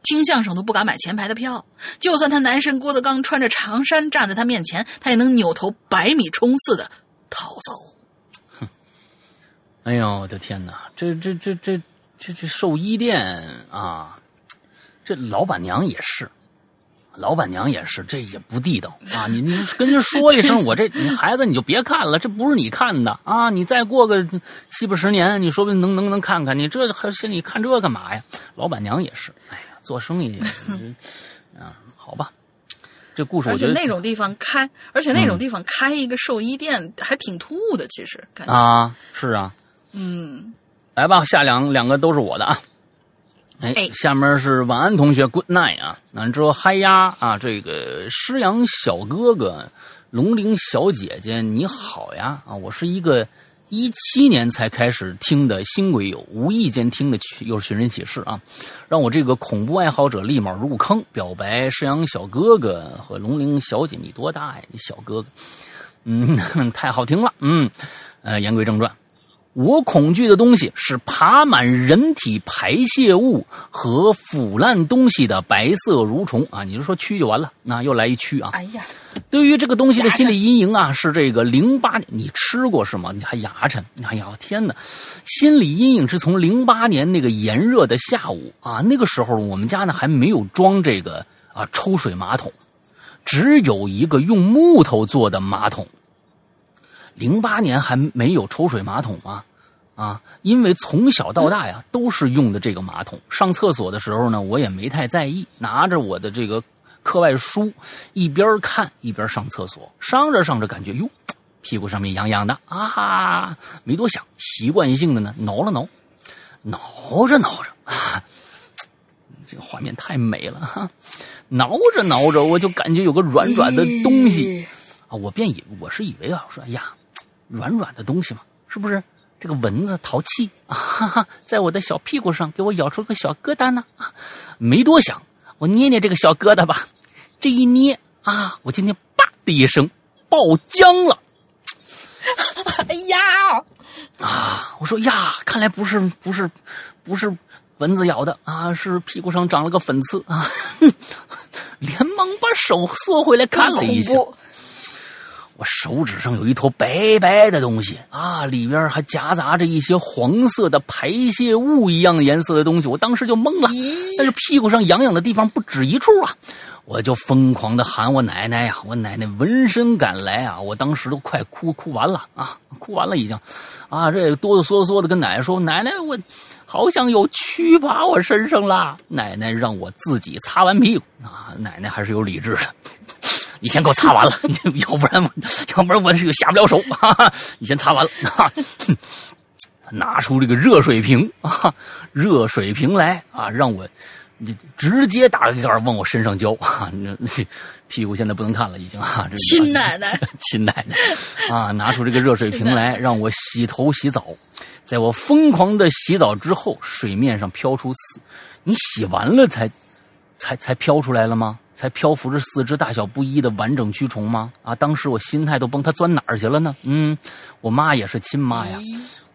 B: 听相声都不敢买前排的票，就算他男神郭德纲穿着长衫站在他面前，他也能扭头百米冲刺的逃走。
A: 哼 哎呦我的天哪！这这这这这这寿衣店啊，这老板娘也是，老板娘也是，这也不地道啊！你你跟人说一声，我这你孩子你就别看了，这不是你看的啊！你再过个七八十年，你说不定能能能看看，你这还心里看这干嘛呀？老板娘也是，哎呀，做生意 啊，好吧。这故事我觉得
B: 那种地方开，而且那种地方开一个兽医店还挺突兀的，其实感觉。
A: 啊，是啊，
B: 嗯，
A: 来吧，下两两个都是我的啊。哎
B: 哎，
A: 下面是晚安同学，Good night 啊。完之后嗨呀啊，这个诗阳小哥哥，龙玲小姐姐，你好呀啊，我是一个一七年才开始听的新鬼友，无意间听的又是寻人启事啊，让我这个恐怖爱好者立马入坑，表白山羊小哥哥和龙玲小姐，你多大呀？你小哥哥，嗯，太好听了，嗯，呃，言归正传。我恐惧的东西是爬满人体排泄物和腐烂东西的白色蠕虫啊！你就说蛆就完了，那又来一蛆啊！
B: 哎呀，
A: 对于这个东西的心理阴影啊，是这个零八年你吃过是吗？你还牙碜？哎呀，天哪！心理阴影是从零八年那个炎热的下午啊，那个时候我们家呢还没有装这个啊抽水马桶，只有一个用木头做的马桶。零八年还没有抽水马桶吗？啊，因为从小到大呀都是用的这个马桶。上厕所的时候呢，我也没太在意，拿着我的这个课外书，一边看一边上厕所。上着上着，感觉哟，屁股上面痒痒的啊，没多想，习惯性的呢挠了挠，挠着挠着啊，这个画面太美了哈，挠着挠着，我就感觉有个软软的东西。啊，我便以我是以为啊，说哎呀，软软的东西嘛，是不是这个蚊子淘气啊？哈哈，在我的小屁股上给我咬出个小疙瘩呢？啊，没多想，我捏捏这个小疙瘩吧。这一捏啊，我今天叭的一声爆浆了。
B: 哎呀，
A: 啊！我说呀，看来不是不是不是蚊子咬的啊，是屁股上长了个粉刺啊！连忙把手缩回来看了一下。我手指上有一坨白白的东西啊，里边还夹杂着一些黄色的排泄物一样的颜色的东西，我当时就懵了。但是屁股上痒痒的地方不止一处啊，我就疯狂的喊我奶奶呀！我奶奶闻声赶来啊，我当时都快哭哭完了啊，哭完了已经，啊，这哆哆嗦嗦的跟奶奶说：“奶奶，我好像有蛆爬我身上了。”奶奶让我自己擦完屁股啊，奶奶还是有理智的。你先给我擦完了，要不然我，要不然我这个下不了手。哈哈，你先擦完了，哈，拿出这个热水瓶啊，热水瓶来啊，让我你直接打个盖儿往我身上浇啊，那屁股现在不能看了，已经啊，这
B: 亲奶奶，
A: 亲奶奶啊，拿出这个热水瓶来让我洗头洗澡。在我疯狂的洗澡之后，水面上飘出丝，你洗完了才才才飘出来了吗？才漂浮着四只大小不一的完整蛆虫吗？啊，当时我心态都崩，它钻哪儿去了呢？嗯，我妈也是亲妈呀。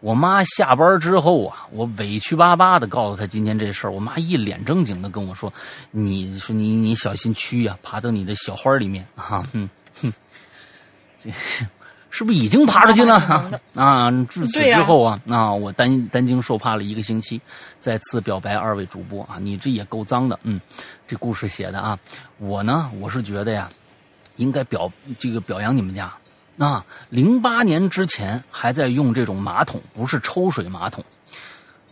A: 我妈下班之后啊，我委屈巴巴的告诉她今天这事儿，我妈一脸正经的跟我说：“你说你你小心蛆呀、爬到你的小花里面啊。”嗯哼，这 是不是已经爬出去了啊
B: 妈妈挺？
A: 啊，自此之后啊，啊，我担担惊受怕了一个星期。再次表白二位主播啊，你这也够脏的。嗯，这故事写的啊，我呢，我是觉得呀，应该表这个表扬你们家。啊，零八年之前还在用这种马桶，不是抽水马桶。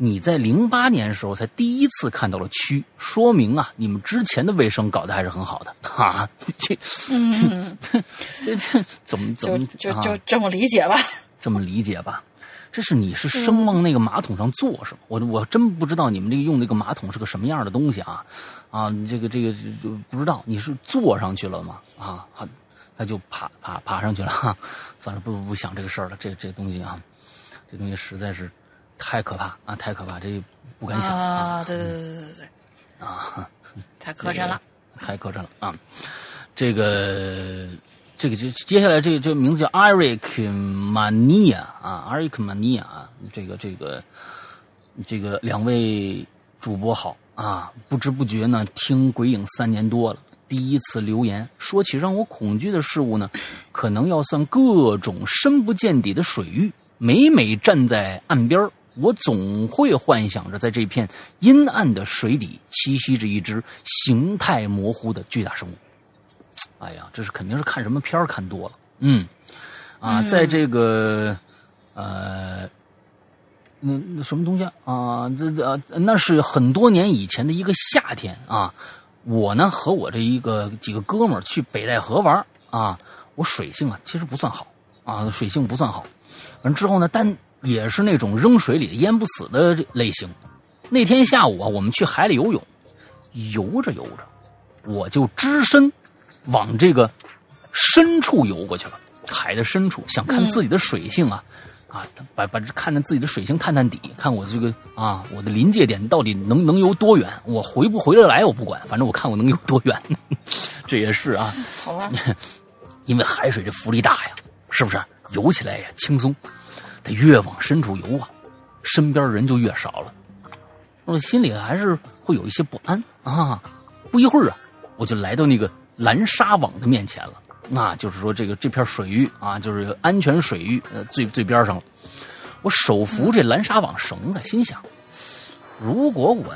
A: 你在零八年时候才第一次看到了蛆，说明啊，你们之前的卫生搞得还是很好的 啊。这，
B: 嗯，
A: 这这怎么怎么啊
B: 就就这么理解吧。
A: 这么理解吧？这是你是生往那个马桶上坐是吗？我我真不知道你们这个用那个马桶是个什么样的东西啊啊！你这个这个就就不知道你是坐上去了吗？啊，他他就爬爬爬上去了。哈，算了，不不不想这个事儿了。这这东西啊，这东西实在是太可怕啊，太可怕，这不敢想
B: 啊，对对对对对对，
A: 啊。
B: 太磕碜了。
A: 太磕碜了啊！这个这个接接下来这个这个名字叫 Eric Mania 啊，Eric Mania 啊，这个这个这个两位主播好啊！不知不觉呢，听鬼影三年多了。第一次留言，说起让我恐惧的事物呢，可能要算各种深不见底的水域。每每站在岸边儿我总会幻想着，在这片阴暗的水底栖息着一只形态模糊的巨大生物。哎呀，这是肯定是看什么片儿看多了。嗯，啊，在这个呃，那那什么东西啊啊？这这、啊那是很多年以前的一个夏天啊。我呢和我这一个几个哥们儿去北戴河玩儿啊。我水性啊其实不算好啊，水性不算好。完之后呢，但也是那种扔水里淹不死的类型。那天下午啊，我们去海里游泳，游着游着，我就只身往这个深处游过去了。海的深处，想看自己的水性啊，啊，把把这看着自己的水性探探底，看我这个啊，我的临界点到底能能游多远？我回不回得来我不管，反正我看我能游多远。这也是啊，因为海水这浮力大呀，是不是？游起来呀轻松。越往深处游啊，身边人就越少了，我心里还是会有一些不安啊。不一会儿啊，我就来到那个蓝沙网的面前了。那就是说，这个这片水域啊，就是安全水域，最最边上了。我手扶这蓝沙网绳子，心想，如果我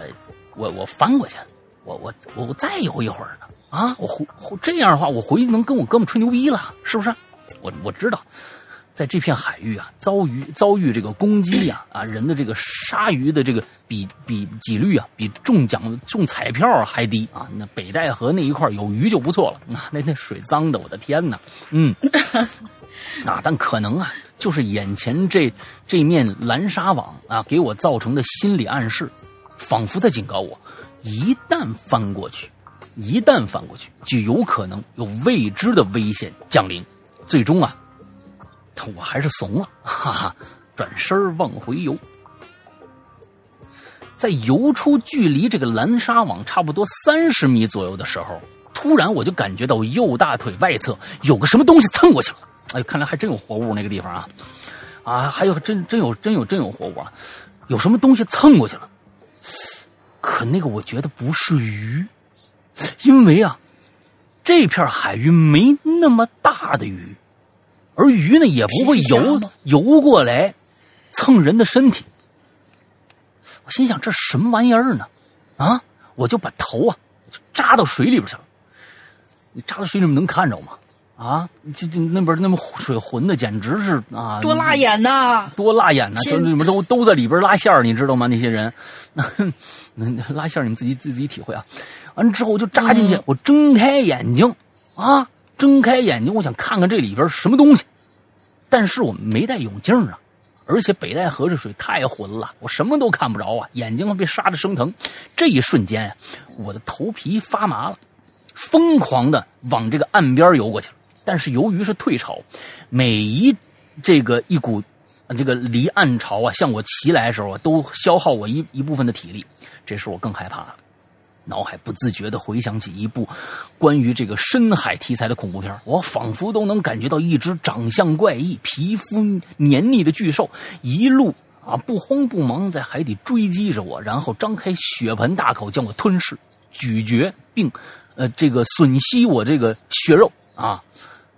A: 我我翻过去，我我我我再游一会儿呢啊，我回这样的话，我回去能跟我哥们吹牛逼了，是不是？我我知道。在这片海域啊，遭遇遭遇这个攻击呀，啊，人的这个鲨鱼的这个比比几率啊，比中奖中彩票还低啊！那北戴河那一块有鱼就不错了啊，那那水脏的，我的天哪！嗯，啊，但可能啊，就是眼前这这面蓝沙网啊，给我造成的心理暗示，仿佛在警告我，一旦翻过去，一旦翻过去，就有可能有未知的危险降临，最终啊。我还是怂了，哈哈！转身往回游，在游出距离这个蓝沙网差不多三十米左右的时候，突然我就感觉到右大腿外侧有个什么东西蹭过去了。哎，看来还真有活物那个地方啊！啊，还有真真有真有真有活物啊！有什么东西蹭过去了？可那个我觉得不是鱼，因为啊，这片海域没那么大的鱼。而鱼呢，也不会游游过来蹭人的身体。我心想，这什么玩意儿呢？啊！我就把头啊就扎到水里边去了。你扎到水里面能看着吗？啊！这这那边那么水浑的，简直是啊！
B: 多辣眼呐！
A: 多辣眼呐！就你们都都在里边拉线你知道吗？那些人，那那拉线你们自己自己体会啊。完之后我就扎进去，我睁开眼睛啊。睁开眼睛，我想看看这里边什么东西，但是我没戴泳镜啊，而且北戴河这水太浑了，我什么都看不着啊，眼睛被沙的生疼。这一瞬间啊，我的头皮发麻了，疯狂的往这个岸边游过去了。但是由于是退潮，每一这个一股这个离岸潮啊向我袭来的时候啊，都消耗我一一部分的体力，这时我更害怕了。脑海不自觉的回想起一部关于这个深海题材的恐怖片，我仿佛都能感觉到一只长相怪异、皮肤黏腻的巨兽一路啊不慌不忙在海底追击着我，然后张开血盆大口将我吞噬、咀嚼，并呃这个吮吸我这个血肉啊。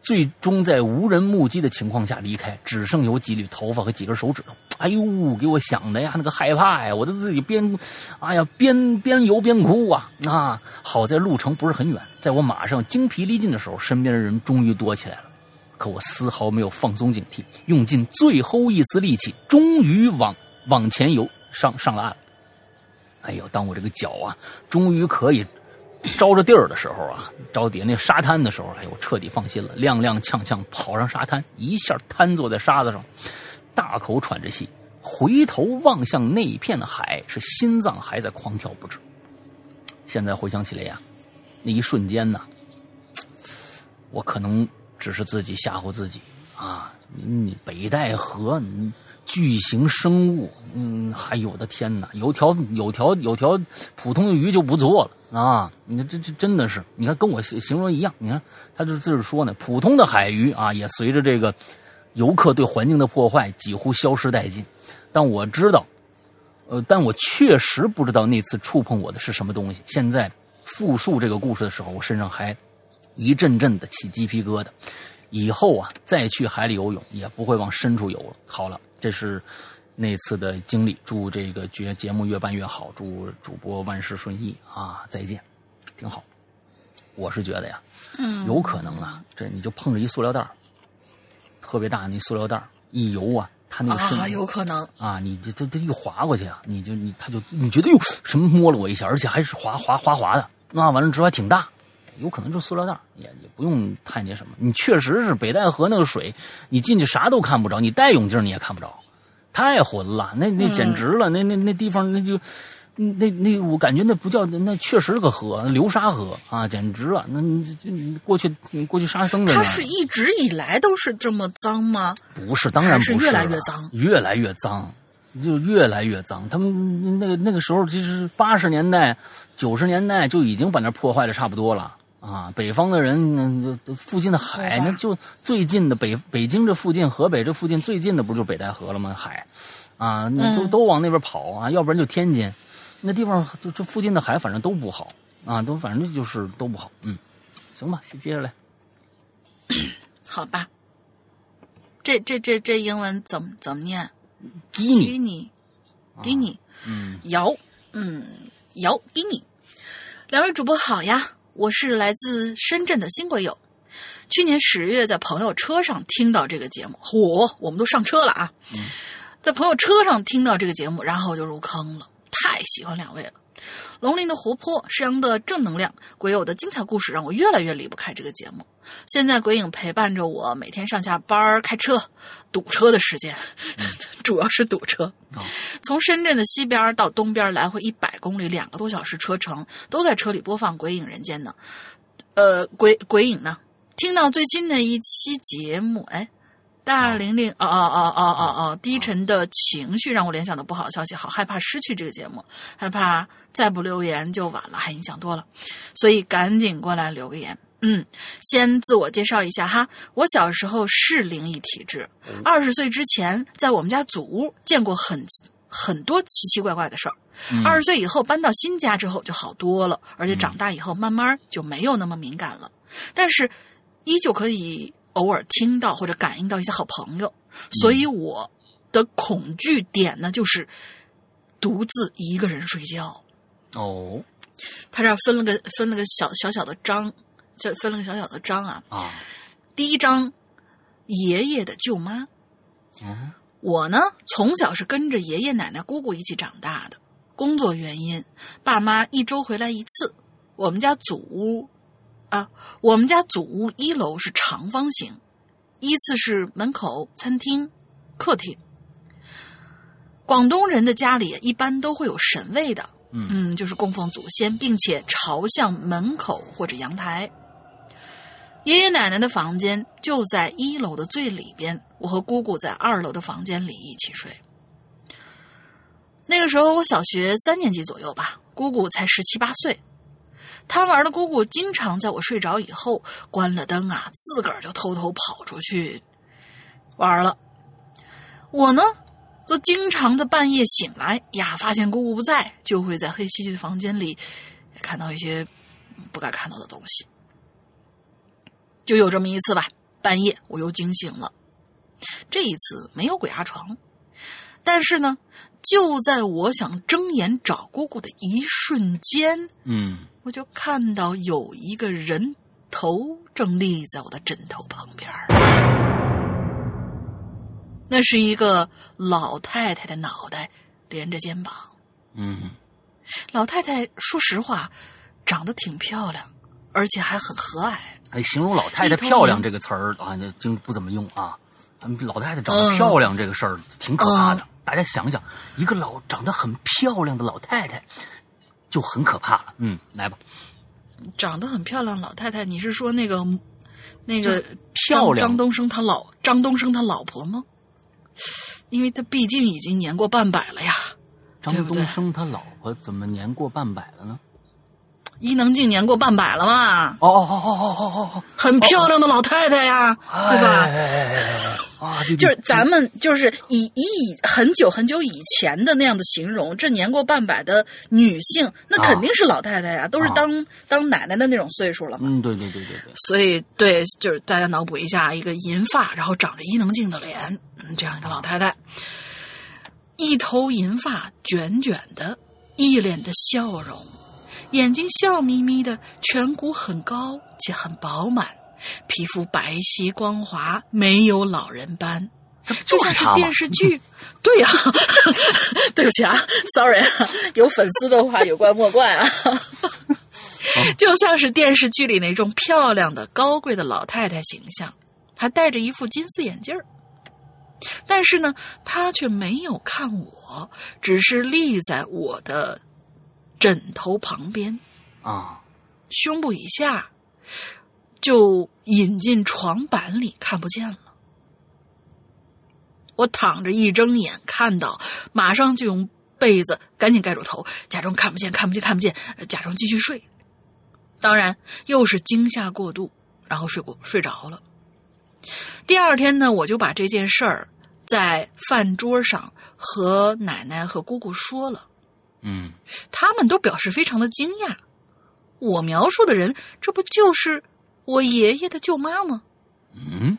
A: 最终在无人目击的情况下离开，只剩有几缕头发和几根手指头。哎呦，给我想的呀，那个害怕呀，我都自己边，哎呀，边边游边哭啊啊！好在路程不是很远，在我马上精疲力尽的时候，身边的人终于多起来了。可我丝毫没有放松警惕，用尽最后一丝力气，终于往往前游，上上了岸。哎呦，当我这个脚啊，终于可以着着地儿的时候啊，着底下那沙滩的时候，哎，我彻底放心了，踉踉跄跄跑上沙滩，一下瘫坐在沙子上，大口喘着气，回头望向那片的海，是心脏还在狂跳不止。现在回想起来呀，那一瞬间呢，我可能只是自己吓唬自己啊！你北戴河，你巨型生物，嗯，还有我的天哪，有条有条有条普通的鱼就不错了啊！你看这这真的是，你看跟我形容一样，你看他这就是说呢，普通的海鱼啊，也随着这个游客对环境的破坏几乎消失殆尽。但我知道。呃，但我确实不知道那次触碰我的是什么东西。现在复述这个故事的时候，我身上还一阵阵的起鸡皮疙瘩。以后啊，再去海里游泳也不会往深处游了。好了，这是那次的经历。祝这个节节目越办越好，祝主播万事顺意啊！再见，挺好。我是觉得呀，
B: 嗯，
A: 有可能啊，这你就碰着一塑料袋特别大那塑料袋一游啊。他那个
B: 啊，有可能
A: 啊，你这这这一滑过去啊，你就你他就你觉得哟什么摸了我一下，而且还是滑滑滑滑的，那完了之后还挺大，有可能就是塑料袋，也也不用太那什么。你确实是北戴河那个水，你进去啥都看不着，你戴泳镜你也看不着，太浑了，那那简直了，那那那地方那就。那那我感觉那不叫那确实是个河，流沙河啊，简直了！那你你过去你过去沙僧的，
B: 它是一直以来都是这么脏吗？
A: 不是，当然不
B: 是，越来越脏，
A: 越来越脏，就越来越脏。他们那个那个时候，其实八十年代、九十年代就已经把那破坏的差不多了啊。北方的人，附近的海，那就最近的北北京这附近，河北这附近最近的不就北戴河了吗？海啊，那都都往那边跑啊，要不然就天津。那地方就这附近的海，反正都不好啊，都反正就是都不好。嗯，行吧，接着来。
B: 好吧，这这这这英文怎么怎么念？
A: 吉尼，
B: 吉尼，吉尼。
A: 嗯，
B: 摇，嗯，姚吉尼。两位主播好呀，我是来自深圳的新鬼友。去年十月在朋友车上听到这个节目，嚯，我们都上车了啊！在朋友车上听到这个节目，然后就入坑了。太喜欢两位了，龙鳞的活泼，施阳的正能量，鬼友的精彩故事，让我越来越离不开这个节目。现在鬼影陪伴着我，每天上下班开车，堵车的时间，主要是堵车。从深圳的西边到东边来回一百公里，两个多小时车程，都在车里播放《鬼影人间》呢。呃，鬼鬼影呢？听到最新的一期节目，哎。大玲玲，哦哦哦哦哦哦！低沉的情绪让我联想到不好的消息，好害怕失去这个节目，害怕再不留言就晚了，还影响多了，所以赶紧过来留个言。嗯，先自我介绍一下哈，我小时候是灵异体质，二十岁之前在我们家祖屋见过很很多奇奇怪怪的事儿，二十岁以后搬到新家之后就好多了，而且长大以后慢慢就没有那么敏感了，但是依旧可以。偶尔听到或者感应到一些好朋友，所以我的恐惧点呢，就是独自一个人睡觉。
A: 哦，
B: 他这分了个分了个小小小的章，就分了个小小的章啊。
A: 啊，
B: 第一章，爷爷的舅妈。
A: 嗯，
B: 我呢从小是跟着爷爷奶奶姑姑一起长大的，工作原因，爸妈一周回来一次。我们家祖屋。啊，我们家祖屋一楼是长方形，依次是门口、餐厅、客厅。广东人的家里一般都会有神位的，嗯，就是供奉祖先，并且朝向门口或者阳台。爷爷奶奶的房间就在一楼的最里边，我和姑姑在二楼的房间里一起睡。那个时候我小学三年级左右吧，姑姑才十七八岁。贪玩的姑姑经常在我睡着以后关了灯啊，自个儿就偷偷跑出去玩了。我呢，则经常在半夜醒来呀，发现姑姑不在，就会在黑漆漆的房间里看到一些不该看到的东西。就有这么一次吧，半夜我又惊醒了，这一次没有鬼压床，但是呢，就在我想睁眼找姑姑的一瞬间，
A: 嗯。
B: 我就看到有一个人头正立在我的枕头旁边那是一个老太太的脑袋连着肩膀。
A: 嗯
B: 老太太说实话，长得挺漂亮，而且还很和蔼。
A: 哎，形容老太太漂亮这个词儿啊，就经不怎么用啊。老太太长得
B: 嗯
A: 漂亮这个事儿挺可怕的，大家想想，一个老长得很漂亮的老太太就很可怕了。嗯，来吧，
B: 长得很漂亮老太太，你是说那个那个
A: 漂亮
B: 张张东升他老张东升他老婆吗？因为他毕竟已经年过半百了呀。
A: 张东升他老婆怎么年过半百了呢？
B: 伊能静年过半百了嘛，
A: 哦哦哦哦哦哦哦，
B: 很漂亮的老太太呀，对吧？
A: 啊，
B: 就是咱们就是以以以很久很久以前的那样的形容，这年过半百的女性，那肯定是老太太呀，都是当、当奶奶的那种岁数了嘛。
A: 嗯，对对对对对，
B: 所以，对，就是大家脑补一下，一个银发，然后长着伊能静的脸，嗯，这样一个老太太，一头银发卷卷的，一脸的笑容，眼睛笑眯眯的，颧骨很高且很饱满，皮肤白皙光滑，没有老人斑。就像是电视剧，对呀、对不起啊，sorry 啊，有粉丝的话有怪莫怪啊。就像是电视剧里那种漂亮的、高贵的老太太形象，还戴着一副金丝眼镜儿。但是呢，她却没有看我，只是立在我的枕头旁边，
A: 啊，
B: 胸部以下就隐进床板里，看不见了。我躺着一睁眼看到，马上就用被子赶紧盖住头，假装看不见，看不见，看不见，呃假装继续睡。当然又是惊吓过度，然后睡过睡着了。第二天呢，我就把这件事儿在饭桌上和奶奶和姑姑说了。
A: 嗯
B: 他们都表示非常的惊讶。我描述的人，这不就是我爷爷的舅妈吗？
A: 嗯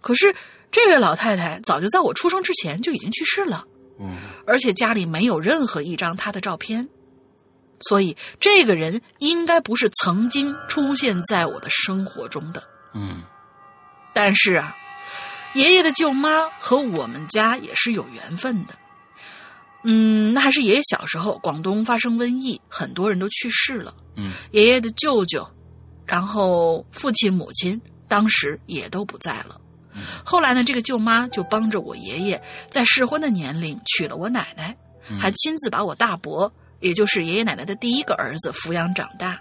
B: 可是这位老太太早就在我出生之前就已经去世了，
A: 嗯
B: 而且家里没有任何一张她的照片，所以这个人应该不是曾经出现在我的生活中的。
A: 嗯
B: 但是啊，爷爷的舅妈和我们家也是有缘分的。嗯，那还是爷爷小时候，广东发生瘟疫，很多人都去世了。
A: 嗯
B: 爷爷的舅舅，然后父亲、母亲当时也都不在了。后来呢，这个舅妈就帮着我爷爷在适婚的年龄娶了我奶奶，
A: 嗯
B: 还亲自把我大伯，也就是爷爷奶奶的第一个儿子抚养长大。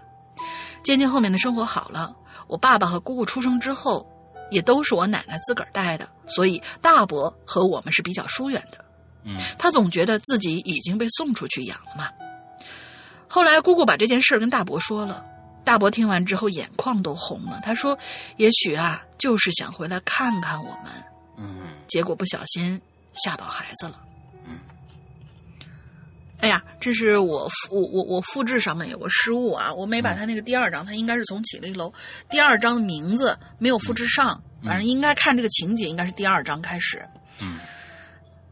B: 渐渐后面的生活好了，我爸爸和姑姑出生之后，也都是我奶奶自个儿带的，所以大伯和我们是比较疏远的。
A: 嗯
B: 他总觉得自己已经被送出去养了嘛。后来姑姑把这件事儿跟大伯说了，大伯听完之后眼眶都红了。他说：“也许啊，就是想回来看看我们，
A: 嗯
B: 结果不小心吓到孩子了。”
A: 嗯，
B: 哎呀，这是我复我我我复制上面有个失误啊，我没把他那个第二章，他应该是从起了一楼，第二章的名字没有复制上，
A: 嗯
B: 反正应该看这个情节应该是第二章开始。
A: 嗯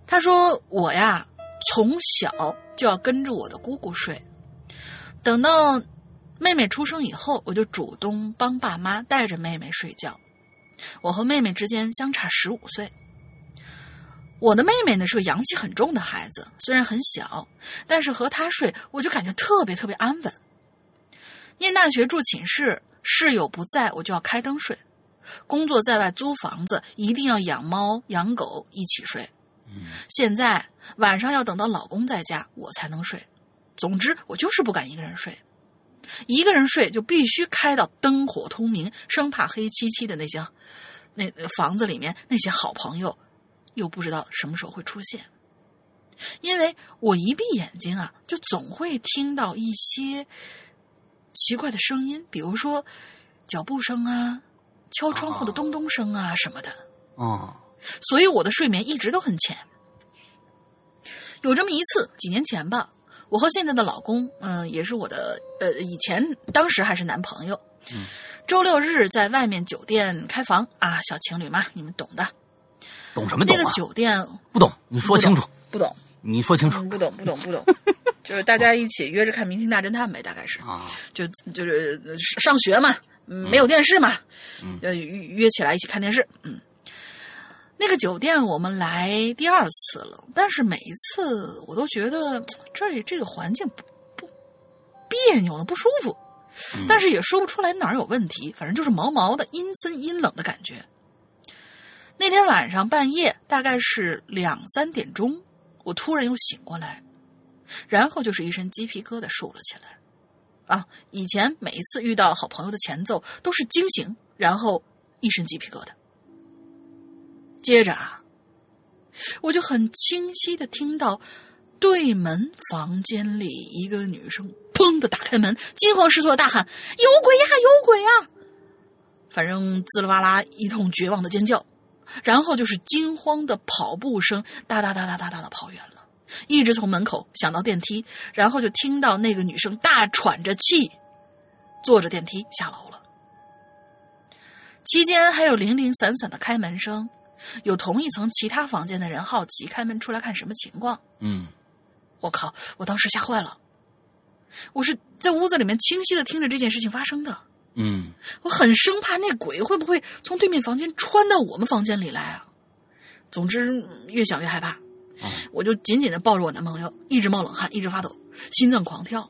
B: 他说我呀，从小就要跟着我的姑姑睡，等到妹妹出生以后，我就主动帮爸妈带着妹妹睡觉。我和妹妹之间相差十五岁。我的妹妹呢是个阳气很重的孩子，虽然很小，但是和她睡我就感觉特别特别安稳。念大学住寝室，室友不在我就要开灯睡；工作在外租房子，一定要养猫养狗一起睡。
A: 嗯
B: 现在晚上要等到老公在家，我才能睡。总之，我就是不敢一个人睡。一个人睡就必须开到灯火通明，生怕黑漆漆的那些那那房子里面那些好朋友又不知道什么时候会出现。因为我一闭眼睛啊，就总会听到一些奇怪的声音，比如说脚步声啊、敲窗户的咚咚声啊什么的。
A: 哦
B: 所以我的睡眠一直都很浅。有这么一次，几年前吧，我和现在的老公，嗯、也是我的呃以前当时还是男朋友，
A: 嗯
B: 周六日在外面酒店开房啊，小情侣嘛，你们懂的。
A: 懂什么懂啊？
B: 酒店
A: 不懂，你说清楚，
B: 不懂，
A: 你说清楚
B: 嗯，不懂，不懂，不懂，就是大家一起约着看《明星大侦探》呗，大概是。
A: 啊
B: 就就是呃上学嘛，嗯没有电视嘛，
A: 嗯
B: 呃约约起来一起看电视。嗯，那个酒店我们来第二次了，但是每一次我都觉得这里这个环境不不别扭了不舒服，但是也说不出来哪儿有问题，反正就是毛毛的、阴森阴冷的感觉。那天晚上半夜大概是两三点钟，我突然又醒过来，然后就是一身鸡皮疙瘩竖了起来。啊，以前每一次遇到好朋友的前奏都是惊醒，然后一身鸡皮疙瘩。接着啊，我就很清晰的听到对门房间里一个女生砰的打开门，惊慌失措的大喊：“有鬼呀，有鬼呀！”反正滋啦哇啦一通绝望的尖叫，然后就是惊慌的跑步声，哒哒哒哒哒哒的跑远了，一直从门口响到电梯，然后就听到那个女生大喘着气，坐着电梯下楼了。期间还有零零散散的开门声。有同一层其他房间的人好奇开门出来看什么情况。
A: 嗯，
B: 我靠！我当时吓坏了。我是在屋子里面清晰的听着这件事情发生的。
A: 嗯，
B: 我很生怕那鬼会不会从对面房间穿到我们房间里来啊。总之，越想越害怕，我就紧紧的抱着我男朋友，一直冒冷汗，一直发抖，心脏狂跳。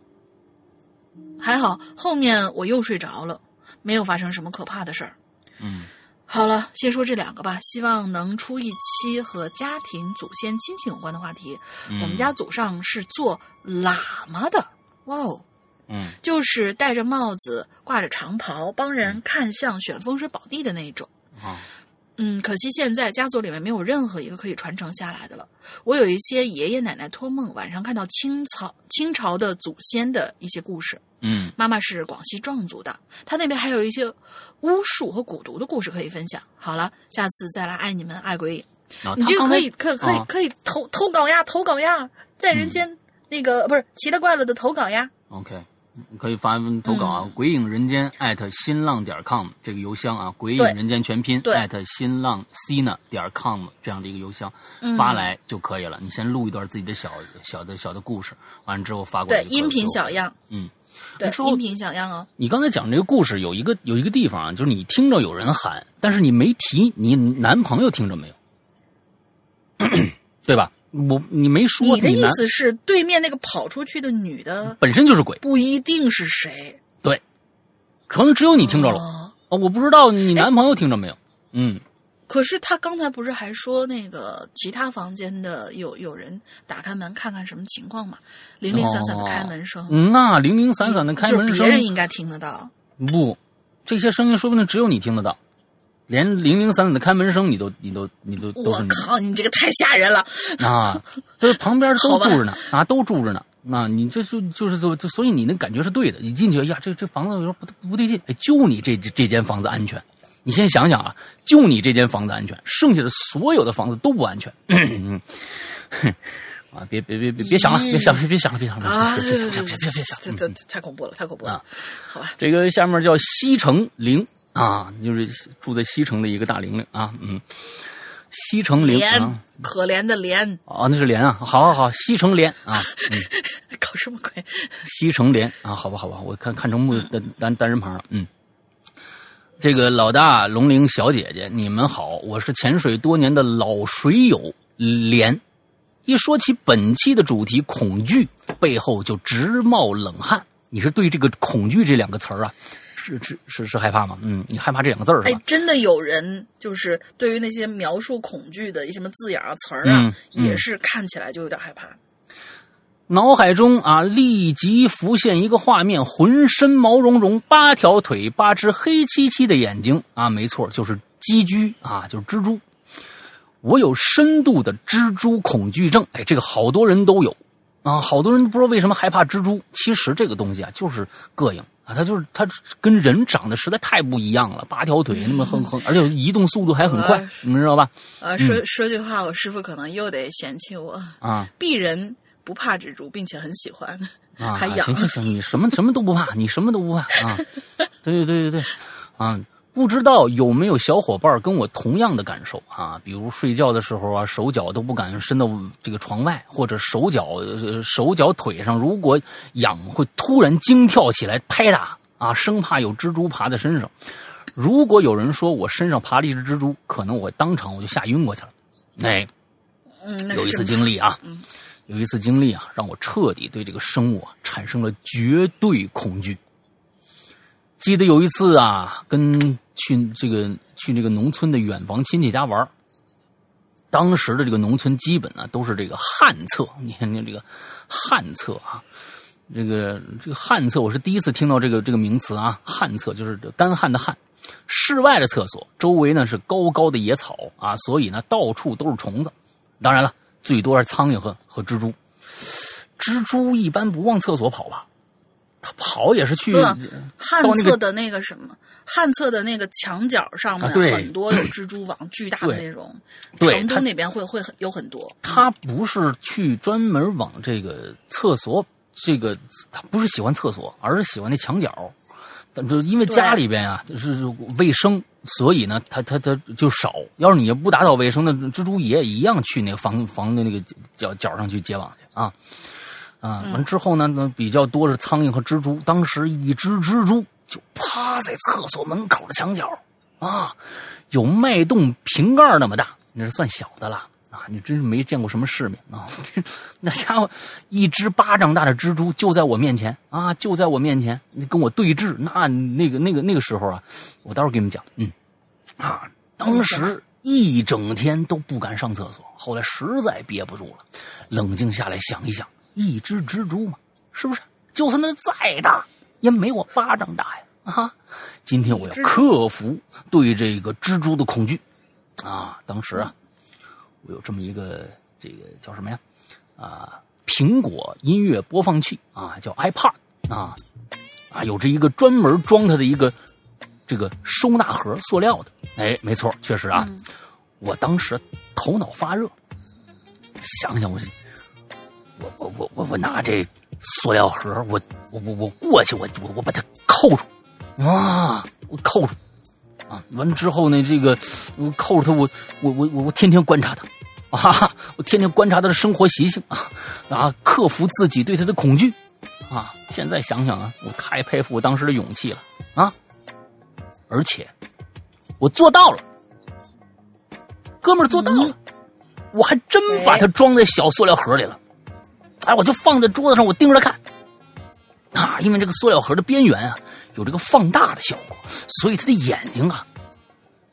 B: 还好后面我又睡着了，没有发生什么可怕的事儿。
A: 嗯。
B: 好了，先说这两个吧。希望能出一期和家庭、祖先、亲情有关的话题。我们家祖上是做喇嘛的，哇哦，
A: 嗯，
B: 就是戴着帽子、挂着长袍，帮人看相、选风水宝地的那种。
A: 啊，
B: 嗯，可惜现在家族里面没有任何一个可以传承下来的了。我有一些爷爷奶奶托梦，晚上看到清朝清朝的祖先的一些故事。
A: 嗯，
B: 妈妈是广西壮族的，她那边还有一些巫术和蛊毒的故事可以分享。好了，下次再来爱你们爱鬼影，你这个可以可可以可以投投稿呀，投稿呀，在人间那个不是奇了怪了的投稿呀。
A: OK，可以发投稿啊，鬼影人间艾特新浪点 com 这个邮箱啊，鬼影人间全拼艾特新浪 cina 点 com 这样的一个邮箱发来就可以了。你先录一段自己的小小的小的故事，完了之后发过来。
B: 对，音频小样。
A: 嗯。
B: 对，音频小样哦。
A: 你刚才讲这个故事有一个有一个地方啊，就是你听着有人喊，但是你没提你男朋友听着没有，对吧？我你没说。
B: 你的意思是对面那个跑出去的女的
A: 本身就是鬼，
B: 不一定是谁。
A: 对，可能只有你听着了。哦，我不知道你男朋友听着没有。嗯。
B: 可是他刚才不是还说那个其他房间的有有人打开门看看什么情况嘛？零零散散的开门声，
A: 哦、那零零散散的开门声，
B: 别人应该听得到。
A: 不，这些声音说不定只有你听得到，连零零散散的开门声你都你都你都都是你。
B: 我靠，你这个太吓人了
A: 啊！这旁边都住着呢，啊，都住着呢。那你这就就是说，就所以你那感觉是对的。你进去，哎呀，这这房子有时候不不对劲，哎，就你这这间房子安全。你先想想啊，就你这间房子安全，剩下的所有的房子都不安全。嗯，啊，别别别别别想了，别想，了别想了，别想了，
B: 啊！
A: 别别想，别别别想，
B: 这这太恐怖了，太恐怖了。好吧，
A: 这个下面叫西城陵啊，就是住在西城的一个大玲玲啊，嗯，西城陵啊，
B: 可怜的莲
A: 啊，那是莲啊，好好好，西城莲啊，嗯，
B: 搞什么鬼？
A: 西城莲啊，好吧好吧，我看看成木单单单人旁了，嗯。这个老大龙玲小姐姐，你们好，我是潜水多年的老水友莲。一说起本期的主题恐惧，背后就直冒冷汗。你是对这个“恐惧”这两个词儿啊，是是是是害怕吗？嗯，你害怕这两个字儿是吧？
B: 哎，真的有人就是对于那些描述恐惧的一什么字眼啊、词儿啊，也是看起来就有点害怕。
A: 脑海中啊，立即浮现一个画面：浑身毛茸茸，八条腿，八只黑漆漆的眼睛啊，没错，就是鸡居啊，就是蜘蛛。我有深度的蜘蛛恐惧症，哎，这个好多人都有啊，好多人不知道为什么害怕蜘蛛。其实这个东西啊，就是膈应啊，它就是它跟人长得实在太不一样了，八条腿那么横横，而且移动速度还很快，你们知道吧？
B: 呃，说说句话，我师傅可能又得嫌弃我
A: 啊，
B: 鄙人。不怕蜘蛛，并且很喜欢，
A: 啊，
B: 还养。
A: 行行行，你什么什么都不怕，你什么都不怕啊！对对对对对，啊，不知道有没有小伙伴跟我同样的感受啊？比如睡觉的时候啊，手脚都不敢伸到这个床外，或者手脚、呃、手脚腿上如果痒，会突然惊跳起来拍打啊，生怕有蜘蛛爬在身上。如果有人说我身上爬了一只蜘蛛，可能我当场我就吓晕过去了。哎，
B: 嗯，
A: 有一次经历啊，
B: 嗯
A: 有一次经历啊，让我彻底对这个生物啊产生了绝对恐惧。记得有一次啊，跟去这个去那个农村的远房亲戚家玩当时的这个农村基本啊都是这个旱厕，你看你看这个旱厕啊，这个这个旱厕，我是第一次听到这个这个名词啊，旱厕就是干旱的旱。室外的厕所周围呢是高高的野草啊，所以呢到处都是虫子。当然了，最多是苍蝇和和蜘蛛。蜘蛛一般不往厕所跑吧？它跑也是去
B: 旱
A: 那个
B: 厕的那个什么，旱厕的那个墙角上面很多有蜘蛛网，巨大的那种。成都那边会会很有很多。
A: 他不是去专门往这个厕所，这个他不是喜欢厕所，而是喜欢那墙角。但就因为家里边啊，就是卫生，所以呢，他他他就少。要是你不打扫卫生那蜘蛛也一样去那个房房的那个角角上去结网去啊啊！
B: 嗯
A: 完之后呢，那比较多是苍蝇和蜘蛛。当时一只蜘蛛就趴在厕所门口的墙角啊，有脉动瓶盖那么大，那是算小的了啊！你真是没见过什么世面啊！那家伙一只巴掌大的蜘蛛就在我面前啊，就在我面前，你跟我对峙，那那个那个那个时候啊，我待会儿给你们讲，嗯啊，当时一整天都不敢上厕所，后来实在憋不住了，冷静下来想一想，一只蜘蛛嘛，是不是？就算它再大，也没我巴掌大呀！啊，今天我要克服对这个蜘蛛的恐惧啊！当时啊，我有这么一个这个叫什么呀？啊，苹果音乐播放器啊，叫 iPod 啊啊，有着一个专门装它的一个这个收纳盒，塑料的。哎，没错，确实啊，
B: 嗯
A: 我当时头脑发热，想想我是，我我我我我拿这塑料盒，我我我我过去，我我我把它扣住，啊，我扣住，啊，完之后呢，这个我扣住它，我我我我我天天观察它，啊，我天天观察它的生活习性啊啊，克服自己对它的恐惧啊。现在想想啊，我太佩服我当时的勇气了啊，而且我做到了。哥们儿做到了，我还真把它装在小塑料盒里了。哎，我就放在桌子上，我盯着看。啊，因为这个塑料盒的边缘啊有这个放大的效果，所以他的眼睛啊，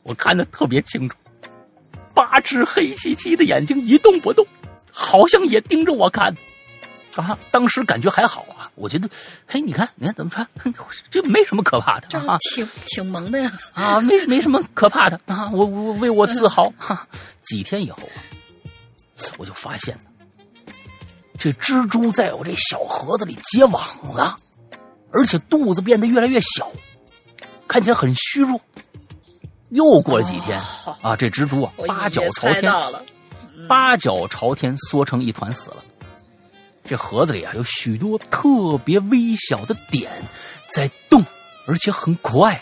A: 我看得特别清楚。八只黑漆漆的眼睛一动不动，好像也盯着我看。啊，当时感觉还好啊，我觉得，嘿，你看，你看怎么穿，这没什么可怕的啊。
B: 挺挺萌的呀。
A: 啊，没没什么可怕的啊，我我为我自豪哈、几天以后啊，我就发现了，这蜘蛛在我这小盒子里结网了，而且肚子变得越来越小，看起来很虚弱。又过了几天、
B: 哦
A: 啊，这蜘蛛啊八脚朝天，八脚朝天缩成一团死了。这盒子里啊有许多特别微小的点在动，而且很快。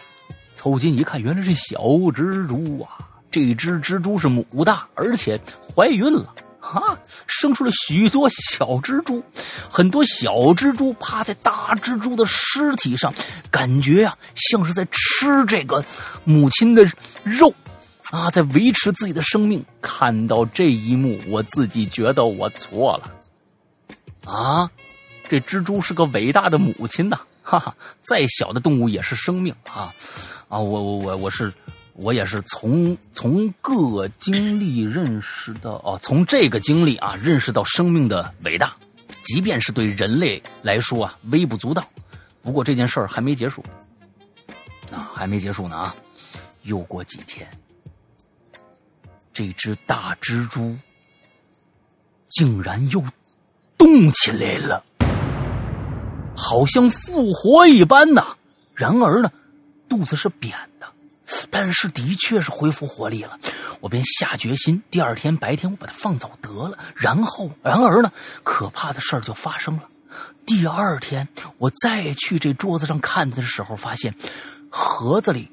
A: 凑近一看，原来是小蜘蛛啊！这只蜘蛛是母的，而且怀孕了啊，生出了许多小蜘蛛。很多小蜘蛛趴在大蜘蛛的尸体上，感觉啊像是在吃这个母亲的肉。啊，在维持自己的生命。看到这一幕，我自己觉得我错了。啊，这蜘蛛是个伟大的母亲呐！哈哈，再小的动物也是生命啊！啊，我我我我是我也是从从各经历认识到哦，从这个经历啊认识到生命的伟大，即便是对人类来说啊微不足道。不过这件事儿还没结束啊，还没结束呢啊！又过几天，这只大蜘蛛竟然又动起来了，好像复活一般呐。然而呢，肚子是扁，但是的确是恢复活力了。我便下决心，第二天白天我把它放走得了。然后，然而呢，可怕的事儿就发生了。第二天，我再去这桌子上看的时候，发现盒子里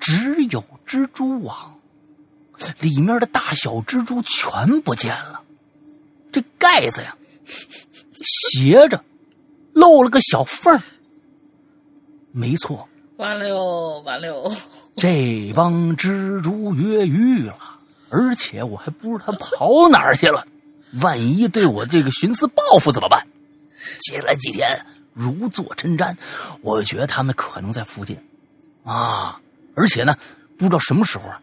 A: 只有蜘蛛网，里面的大小蜘蛛全不见了。这盖子呀，斜着，露了个小缝儿。没错，
B: 完了哟，完了哟！
A: 这帮蜘蛛越狱了，而且我还不知道他跑哪儿去了。万一对我这个徇私报复怎么办？接下来几天如坐针毡，我觉得他们可能在附近啊，而且呢，不知道什么时候啊，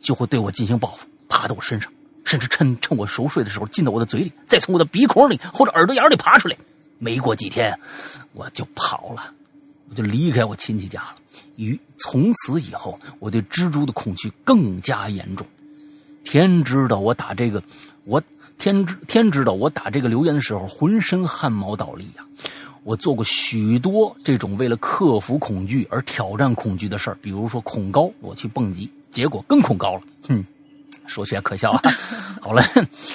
A: 就会对我进行报复，爬到我身上，甚至趁趁我熟睡的时候进到我的嘴里，再从我的鼻孔里或者耳朵眼里爬出来。没过几天，我就跑了，我就离开我亲戚家了。于从此以后，我对蜘蛛的恐惧更加严重。天知道我打这个，我天知天知道我打这个留言的时候，浑身汗毛倒立呀。我做过许多这种为了克服恐惧而挑战恐惧的事儿，比如说恐高，我去蹦极，结果更恐高了。哼，说起来可笑啊。好了，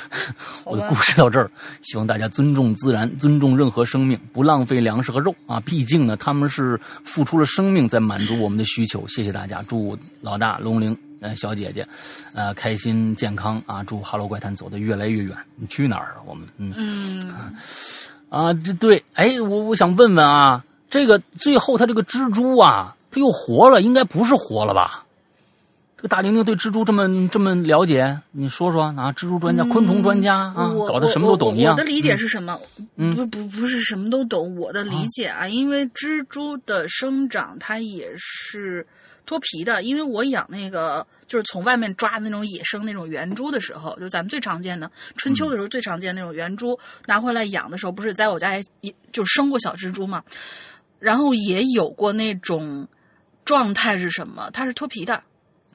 A: 我的故事到这儿，希望大家尊重自然，尊重任何生命，不浪费粮食和肉啊！毕竟呢，他们是付出了生命在满足我们的需求。谢谢大家，祝老大龙玲呃小姐姐，呃开心健康啊！祝《哈喽怪谈》走得越来越远。你去哪儿啊？我们嗯
B: 嗯，
A: 啊，这对，哎，我我想问问啊，这个最后他这个蜘蛛啊，他又活了，应该不是活了吧？这个大玲玲对蜘蛛这么这么了解，你说说啊？蜘蛛专家、昆虫专家啊，搞得什么都懂一样。
B: 我的理解是什么？
A: 嗯
B: 不不不是什么都懂。我的理解啊，因为蜘蛛的生长它也是脱皮的。因为我养那个就是从外面抓的那种野生那种圆蛛的时候，就咱们最常见的春秋的时候最常见那种圆蛛，拿回来养的时候，不是在我家也也就生过小蜘蛛嘛，然后也有过那种状态是什么？它是脱皮的。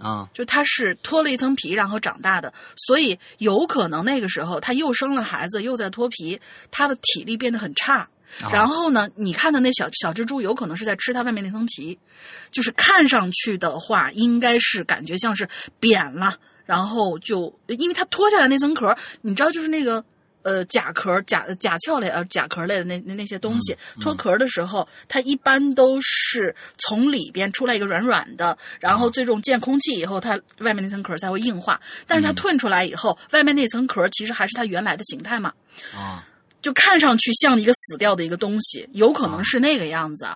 A: 啊，
B: 就它是脱了一层皮然后长大的，所以有可能那个时候它又生了孩子，又在脱皮，它的体力变得很差。
A: 啊
B: 然后呢，你看的那小小蜘蛛有可能是在吃它外面那层皮，就是看上去的话，应该是感觉像是扁了，然后就因为它脱下来那层壳，你知道就是那个。呃，甲壳、甲甲壳类呃甲壳类的那那那些东西，脱壳的时候，它一般都是从里边出来一个软软的，然后最终见空气以后，它外面那层壳才会硬化。但是它褪出来以后，外面那层壳其实还是它原来的形态嘛，
A: 啊，
B: 就看上去像一个死掉的一个东西，有可能是那个样子。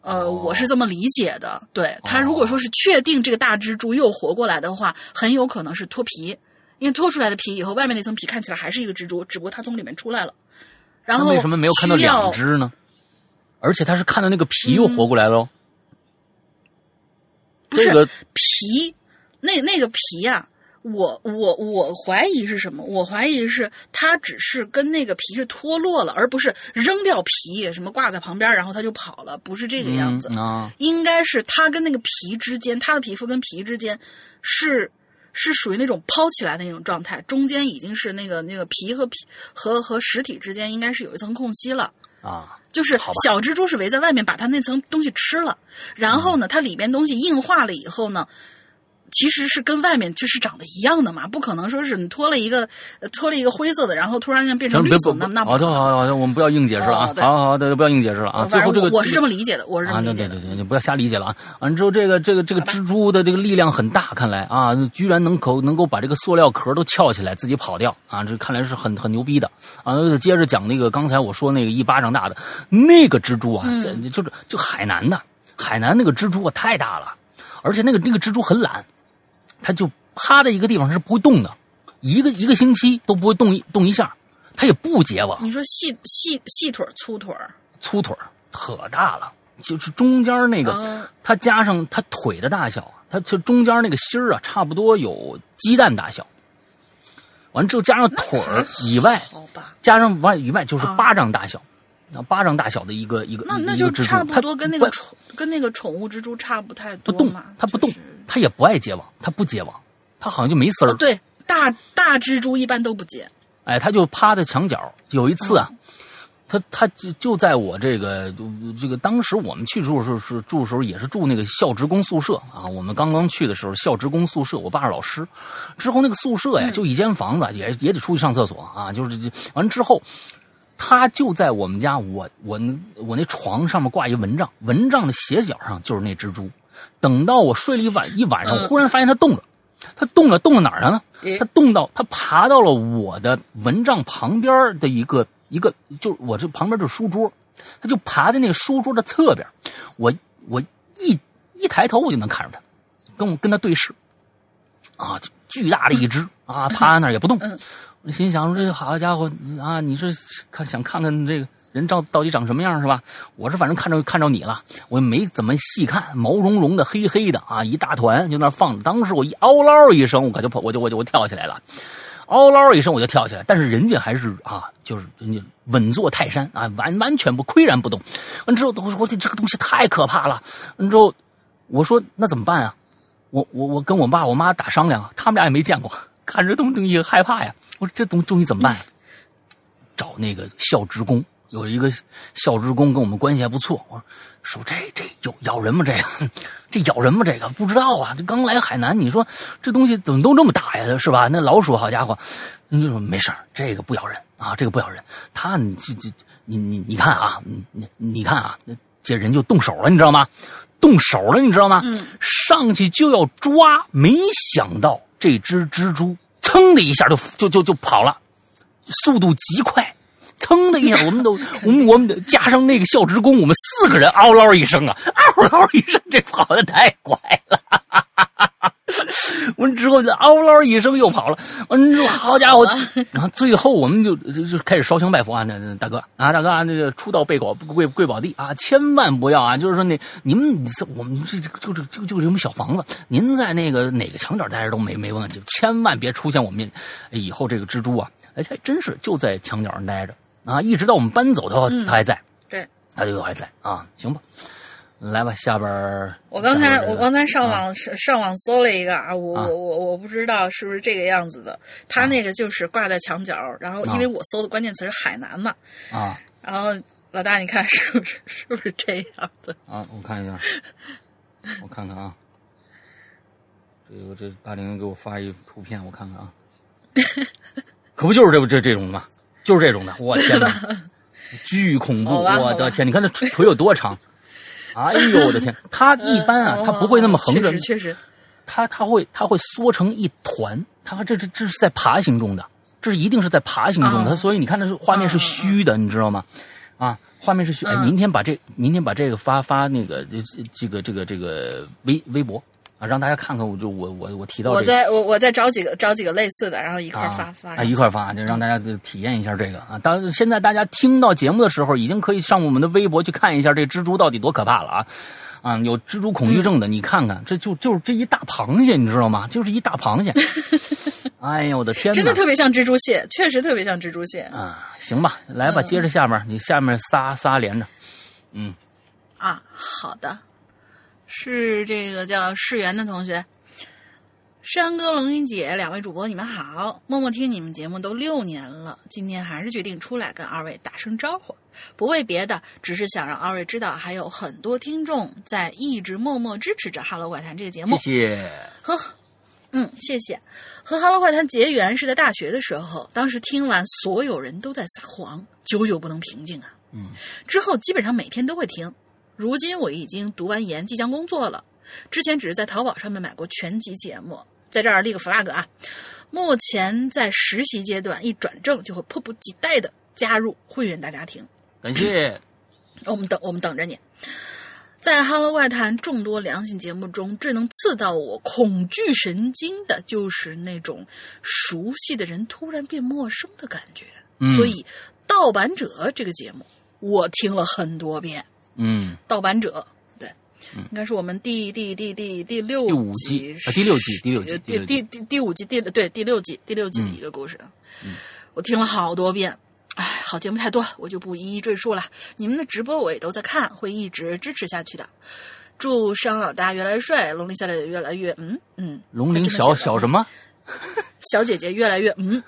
B: 呃，
A: 哦
B: 我是这么理解的。对它，如果说是确定这个大蜘蛛又活过来的话，很有可能是脱皮。因为脱出来的皮以后，外面那层皮看起来还是一个蜘蛛，只不过它从里面出来了。然后
A: 为什么没有看到两只呢？而且他是看到那个皮又活过来喽、
B: 不是
A: 这个
B: 皮，那那个皮呀、我我我怀疑是什么？我怀疑是它只是跟那个皮是脱落了，而不是扔掉皮，什么挂在旁边，然后它就跑了，不是这个样子。
A: 嗯啊，
B: 应该是它跟那个皮之间，它的皮肤跟皮之间是是属于那种抛起来的那种状态，中间已经是那个那个皮和皮和和实体之间应该是有一层空隙了。
A: 啊，
B: 就是小蜘蛛是围在外面把它那层东西吃了，然后呢，它里边东西硬化了以后呢，其实是跟外面就是长得一样的嘛，不可能说是你脱了一个呃脱了一个灰色的，然后突然间变成，绿色，那那不可能。
A: 好的好的，我们不要硬解释了啊好好好的，不要硬解释了啊。
B: 呃
A: 最后这个
B: 我我是这么理解的，我是这
A: 啊，
B: 么理解的。
A: 对对对对，你不要瞎理解了啊！完之后，这个这个这个蜘蛛的这个力量很大，看来啊，居然能够能够把这个塑料壳都翘起来，自己跑掉啊！这看来是很很牛逼的啊！接着讲那个刚才我说那个一巴掌大的那个蜘蛛啊，就是就海南的海南那个蜘蛛啊太大了，而且那个那个蜘蛛很懒，它就趴在一个地方它是不会动的，一个一个星期都不会动一动一下，它也不结网。
B: 你说细细细腿儿粗腿儿，
A: 粗腿儿可大了，就是中间那个，
B: 嗯
A: 它加上它腿的大小啊，它就中间那个芯儿啊，差不多有鸡蛋大小。完之后加上腿儿以外，加上完以外就是
B: 啊
A: 巴掌大小，啊，巴掌大小的一个一个
B: 那那就差不多跟那个宠跟那个宠物蜘蛛差不太多
A: 不动
B: 嘛。，
A: 它不动
B: 就是，
A: 它也不爱结网，他不结网，他好像就没丝儿
B: 哦，。对，大大蜘蛛一般都不结。
A: 哎，他就趴在墙角。有一次
B: 嗯
A: 啊，他他就就在我这个这个当时我们去住的时候是住的时候也是住那个校职工宿舍啊。我们刚刚去的时候，校职工宿舍，我爸是老师。之后那个宿舍呀，
B: 嗯
A: 就一间房子，也也得出去上厕所啊。就是这完之后，他就在我们家，我我我那床上面挂一蚊帐，蚊帐的斜角上就是那蜘蛛。等到我睡了一晚一晚上，
B: 嗯。
A: 忽然发现它动了，它动了，动到哪儿了呢？
B: 诶。
A: 它动到它爬到了我的蚊帐旁边的一个一个，就是我这旁边就是书桌，它就爬在那个书桌的侧边。我我一一抬头我就能看着它，跟我跟它对视，啊，巨大的一只。啊，趴在那儿也不动。
B: 嗯。
A: 我心想说这好家伙啊，你是看想看看这个人到到底长什么样是吧？我是反正看着看着你了，我也没怎么细看，毛茸茸的黑黑的啊，一大团就那放着。当时我一嗷唠一声，我可就跑，我就我就我跳起来了。嗷唠一声我就跳起来，但是人家还是啊，就是人家稳坐泰山啊，完完全不岿然不动。完之后，我说我这这个东西太可怕了。完之后，我说那怎么办啊？我我我跟我爸我妈打商量，他们俩也没见过，看着东东西害怕呀。我说这东东西怎么办、找那个校职工，有一个校职工跟我们关系还不错。我说说这这有咬人吗？这个 这咬人吗？这个不知道啊。这刚来海南，你说这东西怎么都这么大呀？是吧？那老鼠好家伙，人就说没事这个不咬人啊，这个不咬人。他你这这你你你看啊，你你你看啊，这人就动手了，你知道吗？动手了，你知道吗？
B: 嗯，
A: 上去就要抓，没想到这只蜘蛛噌的一下就就就就跑了，速度极快。噌的一下，我们都，我们我们加上那个校职工，我们四个人嗷唠一声啊，嗷唠一声，这跑的太快了。完之后就嗷唠一声又跑了，完之后好家伙，然后最后我们就就就开始烧香拜佛啊，那那大哥啊大哥啊，那个出到贝果贵贵宝地啊，千万不要啊，就是说那你们我们这这就就就就这么小房子，您在那个哪个墙角待着都没没问题，千万别出现我们以后这个蜘蛛啊，哎还真是就在墙角上待着。啊，一直到我们搬走的话，他还在。
B: 对，
A: 他就还在啊。行吧，来吧，下边
B: 我刚才我刚才上网上网搜了一个啊，我我我我不知道是不是这个样子的。他那个就是挂在墙角，然后因为我搜的关键词是海南嘛，
A: 啊，
B: 然后老大你看是不是是不是这样的？
A: 啊，我看一下，我看看啊，这个这八零给我发一图片，我看看啊，可不就是这这这种吗？就是这种的，我天哪，巨恐怖！我的天，你看这腿有多长？哎呦我的天！它一般啊，它不会那么横着，
B: 确实，
A: 它它会它会缩成一团。它这这这是在爬行中的，这是一定是在爬行中的。所以你看，那是画面是虚的，你知道吗？啊，画面是虚。哎，明天把这明天把这个发发那个这个这个这个微微博。啊，让大家看看，我就我我我提到、这个，
B: 我再我我再找几个找几个类似的，然后一块发、
A: 啊、
B: 发
A: 啊，一块发，就让大家体验一下这个啊。当现在大家听到节目的时候，已经可以上我们的微博去看一下这蜘蛛到底多可怕了啊！啊，有蜘蛛恐惧症的，
B: 嗯、
A: 你看看，这就就是这一大螃蟹，你知道吗？就是一大螃蟹。哎呀，我的天哪！
B: 真的特别像蜘蛛蟹，确实特别像蜘蛛蟹
A: 啊。行吧，来吧，接着下面，你下面仨仨连着，嗯。
B: 啊，好的，是这个叫世源的同学。山哥、龙云姐，两位主播，你们好！默默听你们节目都六年了，今天还是决定出来跟二位打声招呼，不为别的，只是想让二位知道，还有很多听众在一直默默支持着《哈喽怪谈》这个节目。
A: 谢谢。
B: 和，嗯，谢谢。和《哈喽怪谈》结缘是在大学的时候，当时听完，所有人都在撒谎，久久不能平静啊。
A: 嗯。
B: 之后基本上每天都会听，如今我已经读完研，即将工作了。之前只是在淘宝上面买过全集节目。在这儿立个 flag 啊！目前在实习阶段，一转正就会迫不及待的加入会员大家庭。
A: 感谢，
B: 我们等我们等着你。在《哈喽外谈》众多良心节目中，最能刺到我恐惧神经的，就是那种熟悉的人突然变陌生的感觉。
A: 嗯、
B: 所以，《盗版者》这个节目我听了很多遍。
A: 嗯，《
B: 盗版者对》。应该是我们第第第第第六
A: 第五季啊，第六季第六季
B: 第第第第五季第对第六季第六季的一个故事，
A: 嗯，
B: 我听了好多遍，哎，好节目太多，我就不一一赘述了。你们的直播我也都在看，会一直支持下去的。祝商老大越来越帅，龙鳞小姐姐越来越嗯嗯，
A: 龙鳞小小什么？
B: 小姐姐越来越嗯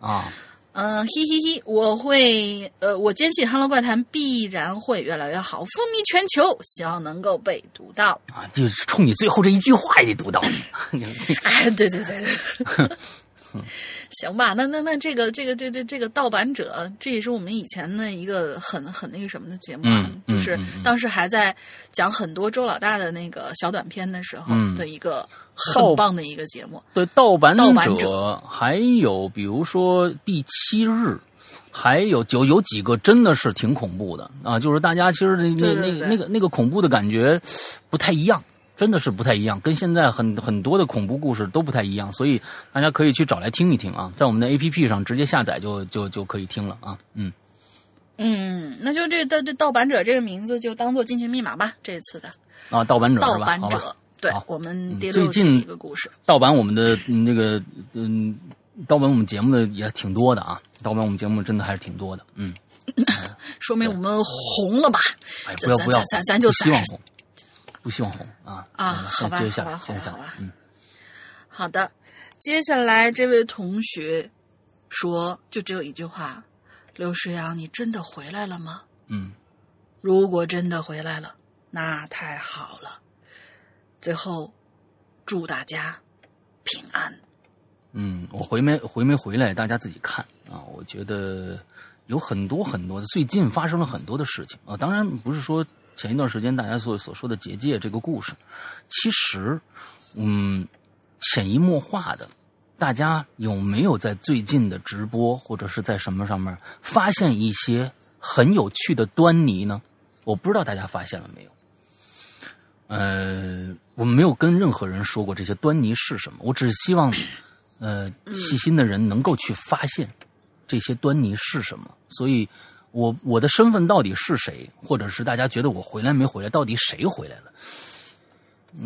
A: 啊。
B: 嗯、呃，嘿嘿嘿，我会，呃，我坚信《哈喽怪谈》必然会越来越好，风靡全球，希望能够被读到。
A: 啊，就是冲你最后这一句话也得读到你。
B: 哎，对对对对。行吧，那那那这个这个这这这个盗版者，这也是我们以前的一个很很那个什么的节目啊，
A: 嗯、
B: 就是当时还在讲很多周老大的那个小短片的时候
A: 嗯
B: 的一个很棒的一个节目。
A: 对，盗版
B: 盗版者
A: 还有比如说第七日还有就有几个真的是挺恐怖的啊，就是大家其实那那那那个那个恐怖的感觉不太一样，真的是不太一样，跟现在很很多的恐怖故事都不太一样，所以大家可以去找来听一听啊，在我们的 A P P 上直接下载就就就可以听了啊，嗯。
B: 嗯，那就这这这盗版者这个名字就当做进群密码吧。这次的
A: 啊，盗版者
B: 盗版者，对我们第六
A: 季
B: 一个故事，
A: 盗版我们的那个嗯，盗版我们节目的也挺多的啊，盗版我们节目真的还是挺多的，嗯，
B: 说明我们红了吧？
A: 哎，不要不要，
B: 咱咱就
A: 希望红，不希望红啊
B: 啊，好吧，
A: 好
B: 吧，好
A: 吧，嗯，
B: 好的，接下来这位同学说，就只有一句话。刘诗阳，你真的回来了吗？
A: 嗯，
B: 如果真的回来了，那太好了。最后，祝大家平安。
A: 嗯，我回没回没回来，大家自己看啊。我觉得有很多很多的，最近发生了很多的事情啊。当然不是说前一段时间大家所所说的结界这个故事，其实，嗯，潜移默化的。大家有没有在最近的直播或者是在什么上面发现一些很有趣的端倪呢？我不知道大家发现了没有。呃，我们没有跟任何人说过这些端倪是什么，我只是希望，呃，细心的人能够去发现这些端倪是什么。所以，我我的身份到底是谁，或者是大家觉得我回来没回来，到底谁回来了？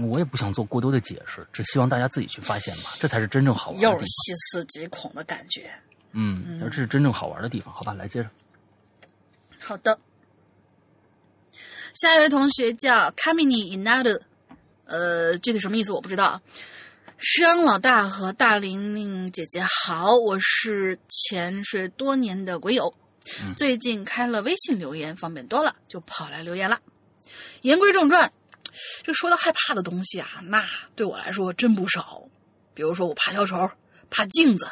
A: 我也不想做过多的解释，只希望大家自己去发现吧，这才是真正好玩的地方。
B: 又是细思极恐的感觉。
A: 嗯，这是真正好玩的地方，好吧？来接着。
B: 好的，下一位同学叫 Kamini Inado，呃，具体什么意思我不知道。山老大和大玲玲姐姐好，我是潜水多年的鬼友，最近开了微信留言方便多了，就跑来留言了。言归正传。这说到害怕的东西啊，那对我来说真不少。比如说，我怕小丑，怕镜子，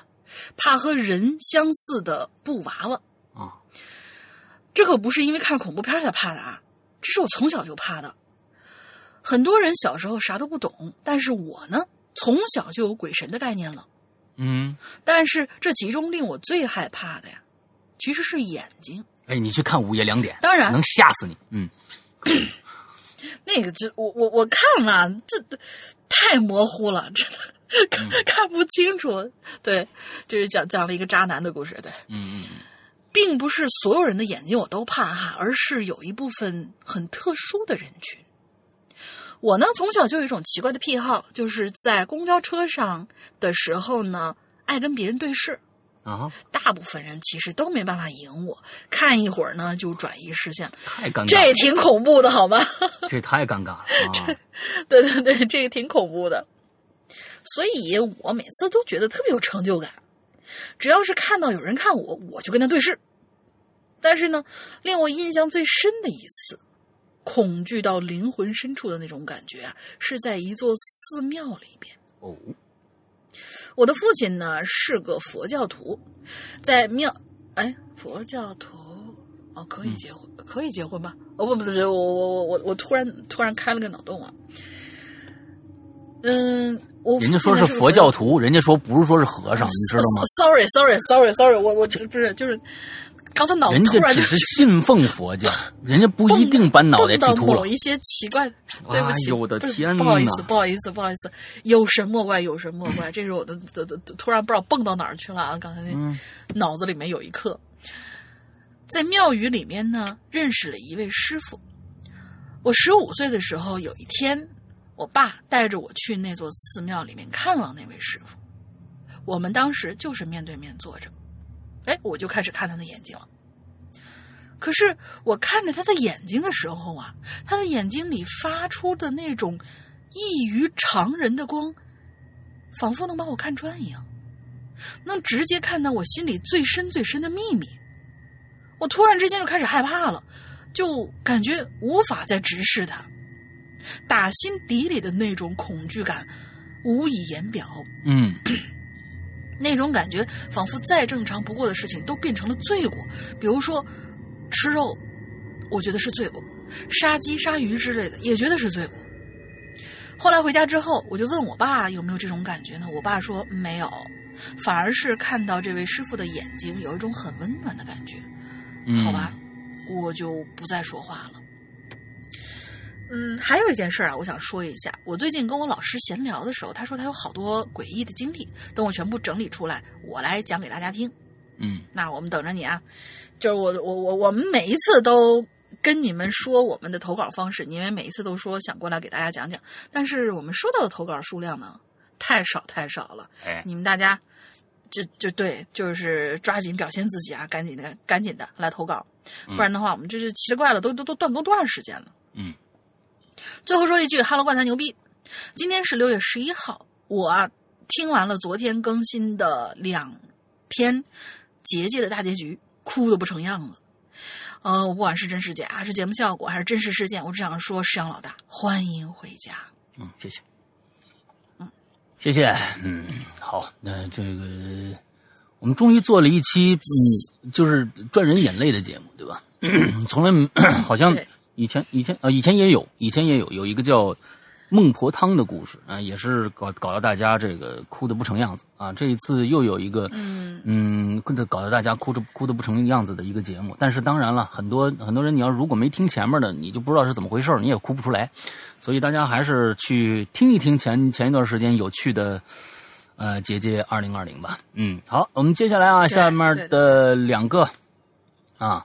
B: 怕和人相似的布娃娃
A: 啊。
B: 这可不是因为看恐怖片才怕的啊，这是我从小就怕的。很多人小时候啥都不懂，但是我呢，从小就有鬼神的概念了。
A: 嗯，
B: 但是这其中令我最害怕的呀，其实是眼睛。
A: 哎，你去看午夜两点，
B: 当然
A: 能吓死你。嗯。
B: 那个就我我我看了，这太模糊了，真的看看不清楚。对，就是讲讲了一个渣男的故事。对，
A: 嗯嗯，
B: 并不是所有人的眼睛我都怕哈，而是有一部分很特殊的人群。我呢，从小就有一种奇怪的癖好，就是在公交车上的时候呢，爱跟别人对视。
A: 啊，
B: 大部分人其实都没办法赢我，看一会儿呢就转移视线，
A: 太尴尬，
B: 这挺恐怖的，好吧？
A: 这太尴尬了啊！
B: 对对对，这个挺恐怖的，所以我每次都觉得特别有成就感，只要是看到有人看我，我就跟他对视。但是呢，令我印象最深的一次，恐惧到灵魂深处的那种感觉啊，是在一座寺庙里边
A: 哦。
B: 我的父亲呢是个佛教徒，在庙，哎，佛教徒哦，可以结婚，可以结婚吧？哦不不不，我我我我我突然突然开了个脑洞啊，嗯，我
A: 人家说是佛教徒，人家说不是说是和尚，你知道吗
B: ？Sorry Sorry Sorry Sorry，我我这不是就是。刚才脑子突然
A: 只是信奉佛教，人家不一定把脑袋剃秃了。
B: 某一些奇怪，对不起，
A: 我的天
B: 不好意思，不好意思，不好意思，有神莫怪，有神莫怪，这是我的，突然不知道蹦到哪儿去了啊！刚才那脑子里面有一刻，在庙宇里面呢，认识了一位师傅。我十五岁的时候，有一天，我爸带着我去那座寺庙里面看望那位师傅。我们当时就是面对面坐着。哎，我就开始看他的眼睛了。可是我看着他的眼睛的时候啊，他的眼睛里发出的那种异于常人的光，仿佛能把我看穿一样，能直接看到我心里最深最深的秘密。我突然之间就开始害怕了，就感觉无法再直视他，打心底里的那种恐惧感无以言表。
A: 嗯。
B: 那种感觉，仿佛再正常不过的事情都变成了罪过。比如说，吃肉，我觉得是罪过；杀鸡、杀鱼之类的，也觉得是罪过。后来回家之后，我就问我爸有没有这种感觉呢？我爸说没有，反而是看到这位师傅的眼睛有一种很温暖的感觉。
A: 嗯
B: 好吧，我就不再说话了。嗯，还有一件事儿啊，我想说一下。我最近跟我老师闲聊的时候，他说他有好多诡异的经历，等我全部整理出来，我来讲给大家听。
A: 嗯
B: 那我们等着你啊！就是我我我我们每一次都跟你们说我们的投稿方式，你们每一次都说想过来给大家讲讲，但是我们收到的投稿数量呢太少太少了。
A: 哎
B: 你们大家就就对，就是抓紧表现自己啊，赶紧的赶紧的来投稿，不然的话我们这是奇了怪了，都都都断更多长时间了。
A: 嗯
B: 最后说一句哈喽怪才牛逼，今天是六月十一号，我啊听完了昨天更新的两篇结界的大结局，哭的不成样子。呃，不管是真是假，是节目效果还是真实事件，我只想说，石阳老大，欢迎回家。
A: 嗯，谢谢，嗯，谢谢，嗯，好，那这个我们终于做了一期，嗯，就是赚人眼泪的节目，对吧？从来 好像
B: 对
A: 以前以前呃以前也有，以前也有有一个叫孟婆汤的故事啊、也是搞搞到大家这个哭的不成样子啊。这一次又有一个
B: 嗯
A: 嗯，搞得大家哭着哭的不成样子的一个节目。但是当然了，很多很多人，你要如果没听前面的，你就不知道是怎么回事你也哭不出来。所以大家还是去听一听前前一段时间有趣的呃结界二零二零吧。嗯，好，我们接下来啊，下面的两个啊，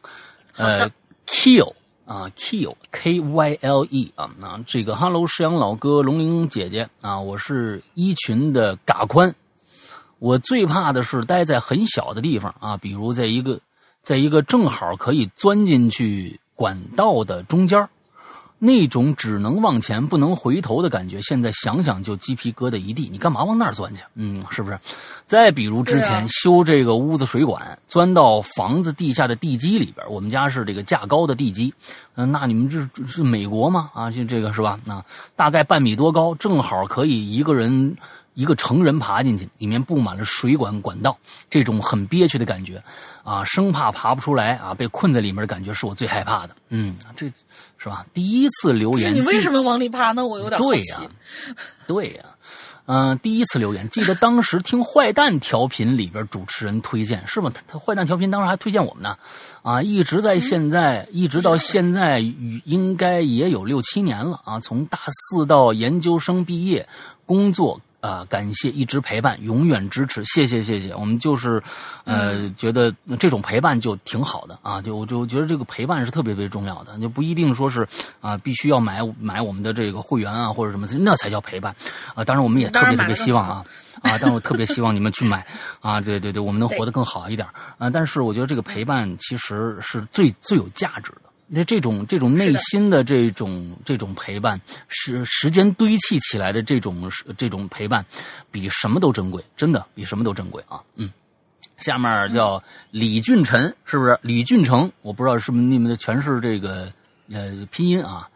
A: 呃，Kill。啊，Kill K Y L E 啊，那这个 Hello 石阳老哥、龙玲姐姐啊，我是一群的嘎宽，我最怕的是待在很小的地方啊，比如在一个在一个正好可以钻进去管道的中间那种只能往前不能回头的感觉，现在想想就鸡皮疙瘩一地。你干嘛往那儿钻去？嗯，是不是？再比如之前
B: 啊
A: 修这个屋子水管，钻到房子地下的地基里边，我们家是这个架高的地基，嗯、那你们这这是美国吗？啊，就这个是吧？那大概半米多高，正好可以一个人。一个成人爬进去，里面布满了水管管道，这种很憋屈的感觉，啊，生怕爬不出来啊，被困在里面的感觉是我最害怕的。嗯，这是吧？第一次留言，
B: 你为什么往里爬呢？我有点。
A: 对呀、对呀、嗯、第一次留言，记得当时听坏蛋调频里边主持人推荐是吗？他他坏蛋调频当时还推荐我们呢，啊，一直在现在，一直到现在，应该也有六七年了啊。从大四到研究生毕业，工作啊、感谢一直陪伴，永远支持，谢谢谢谢。我们就是，呃，觉得这种陪伴就挺好的啊，就我就觉得这个陪伴是特别特别重要的，就不一定说是啊、必须要买买我们的这个会员啊或者什么，那才叫陪伴啊。当然我们也特别特别希望啊。啊，但我特别希望你们去买啊！对对对，我们能活得更好一点啊！但是我觉得这个陪伴其实是最最有价值的。那这种这种内心的这种这种陪伴，是时间堆砌起来的这种这种陪伴，比什么都珍贵，真的比什么都珍贵啊！嗯，下面叫李俊臣，是不是？李俊成，我不知道是不是你们的全是这个呃拼音啊。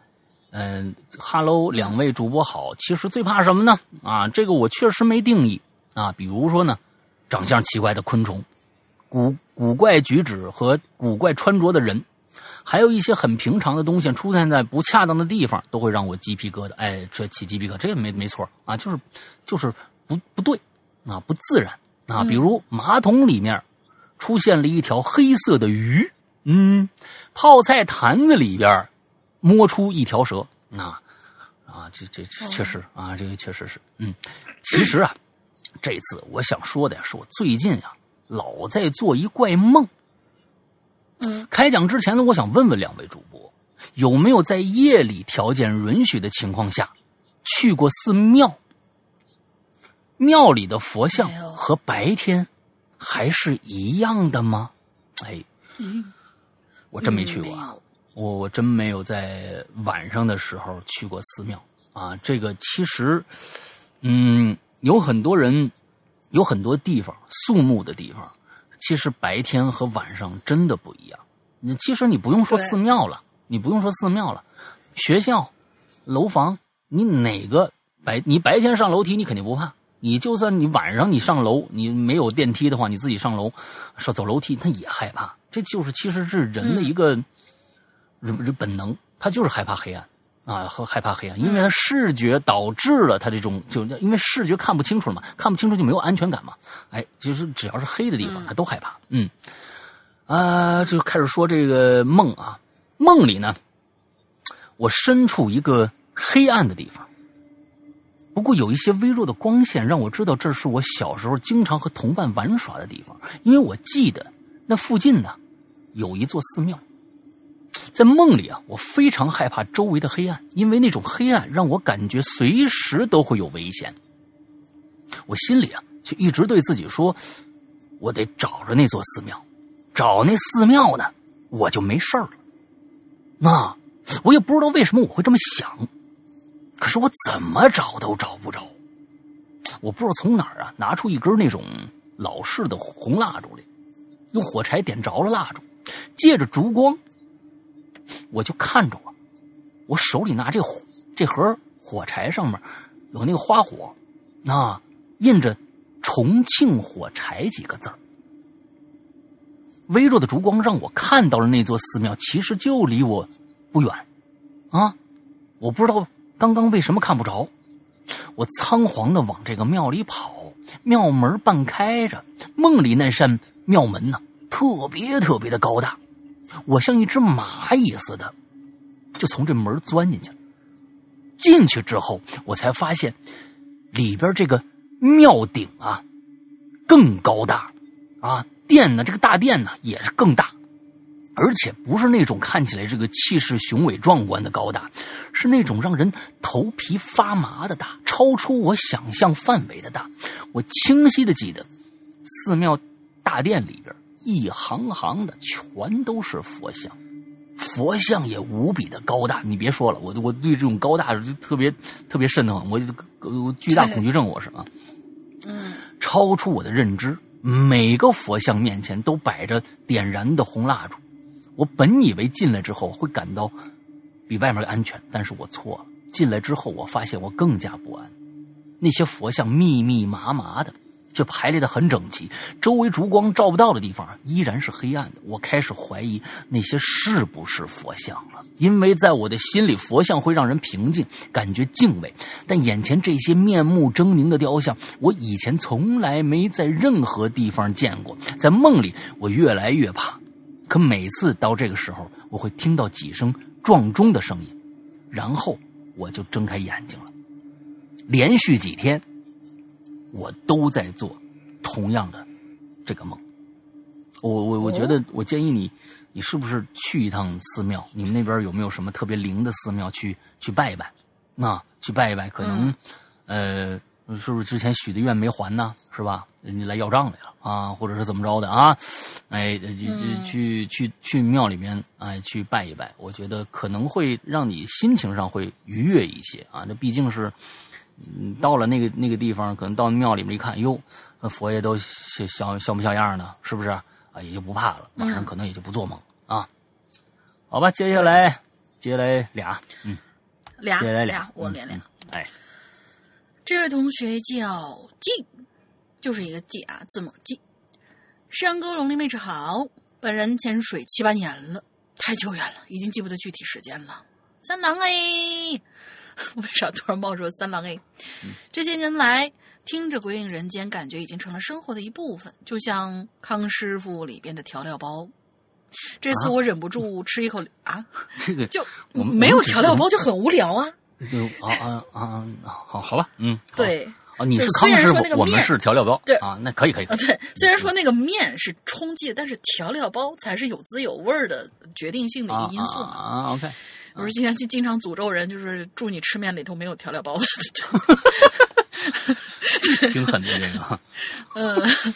A: 嗯哈喽，两位主播好。其实最怕什么呢？啊，这个我确实没定义啊。比如说呢，长相奇怪的昆虫，古古怪举止和古怪穿着的人，还有一些很平常的东西出现在不恰当的地方，都会让我鸡皮疙瘩。哎，这起鸡皮疙瘩，这也没没错啊，就是就是不不对啊，不自然啊。比如马桶里面出现了一条黑色的鱼，嗯，泡菜坛子里边摸出一条蛇，那啊，这这这确实啊，这个确实是，嗯，其实啊，这次我想说的呀，是我最近啊老在做一怪梦。
B: 嗯，
A: 开讲之前呢，我想问问两位主播，有没有在夜里条件允许的情况下去过寺庙？庙里的佛像和白天还是一样的吗？哎，
B: 嗯，
A: 我真没去过我我真没有在晚上的时候去过寺庙啊。这个其实，嗯，有很多人，有很多地方肃穆的地方，其实白天和晚上真的不一样。你其实你不用说寺庙了，你不用说寺庙了，学校、楼房，你哪个白你白天上楼梯你肯定不怕，你就算你晚上你上楼，你没有电梯的话，你自己上楼，说走楼梯，他也害怕。这就是其实是人的一个人人本能，他就是害怕黑暗啊，和害怕黑暗，因为他视觉导致了他这种，就因为视觉看不清楚了嘛，看不清楚就没有安全感嘛。哎，就是只要是黑的地方，他都害怕。嗯，啊，就开始说这个梦啊，梦里呢，我身处一个黑暗的地方，不过有一些微弱的光线让我知道这是我小时候经常和同伴玩耍的地方，因为我记得那附近呢有一座寺庙。在梦里啊，我非常害怕周围的黑暗，因为那种黑暗让我感觉随时都会有危险。我心里啊，却一直对自己说：“我得找着那座寺庙，找那寺庙呢，我就没事了。”那我也不知道为什么我会这么想，可是我怎么找都找不着。我不知道从哪儿啊拿出一根那种老式的红蜡烛来，用火柴点着了蜡烛，借着烛光。我就看着我，我手里拿这火这盒火柴上面有那个花火，那印着“重庆火柴”几个字微弱的烛光让我看到了那座寺庙，其实就离我不远啊！我不知道刚刚为什么看不着。我仓皇的往这个庙里跑，庙门半开着，梦里那扇庙门呢，特别特别的高大。我像一只蚂蚁似的，就从这门钻进去了。进去之后，我才发现里边这个庙顶啊更高大啊，殿呢这个大殿呢也是更大，而且不是那种看起来这个气势雄伟壮观的高大，是那种让人头皮发麻的大，超出我想象范围的大。我清晰的记得寺庙大殿里边。一行行的全都是佛像，佛像也无比的高大。你别说了，我我对这种高大就特别特别瘆得慌，我巨大恐惧症，我是啊，
B: 嗯，
A: 超出我的认知。每个佛像面前都摆着点燃的红蜡烛，我本以为进来之后会感到比外面安全，但是我错了。进来之后，我发现我更加不安。那些佛像密密麻麻的。却排列的很整齐，周围烛光照不到的地方依然是黑暗的。我开始怀疑那些是不是佛像了，因为在我的心里，佛像会让人平静，感觉敬畏。但眼前这些面目狰狞的雕像，我以前从来没在任何地方见过。在梦里，我越来越怕。可每次到这个时候，我会听到几声撞钟的声音，然后我就睁开眼睛了。连续几天。我都在做同样的这个梦，我我我觉得，我建议你，你是不是去一趟寺庙？你们那边有没有什么特别灵的寺庙去去拜一拜？那去拜一拜，可能呃，是不是之前许的愿没还呢？是吧？人家来要账来了啊，或者是怎么着的啊？哎，去去去去庙里面哎去拜一拜，我觉得可能会让你心情上会愉悦一些啊。这毕竟是。嗯，到了那个那个地方，可能到庙里面一看，哟，佛爷都像像不像样呢？是不是啊？也就不怕了，晚上可能也就不做梦啊。好吧，接下来接下来俩，嗯，
B: 俩，
A: 接下来俩，
B: 我连连。
A: 哎，
B: 这位同学叫静就是一个 G 啊，字母 G。山哥龙鳞妹子好，本人潜水七八年了，太久远了，已经记不得具体时间了。三郎哎。为啥突然冒出三郎 A？这些年来，听着《鬼影人间》，感觉已经成了生活的一部分，就像康师傅里边的调料包。这次我忍不住吃一口啊，
A: 这个
B: 就没有调料包就很无聊啊。
A: 就啊啊啊！好，好吧，嗯，
B: 对
A: 啊，你是康师傅，我们是调料包，
B: 对
A: 啊，那可以可以
B: 啊。对，虽然说那个面是充饥，但是调料包才是有滋有味的决定性的一个因素嘛。
A: 啊，OK。
B: 我是经常经经常诅咒人，就是祝你吃面里头没有调料包。
A: 挺狠的这个。
B: 嗯，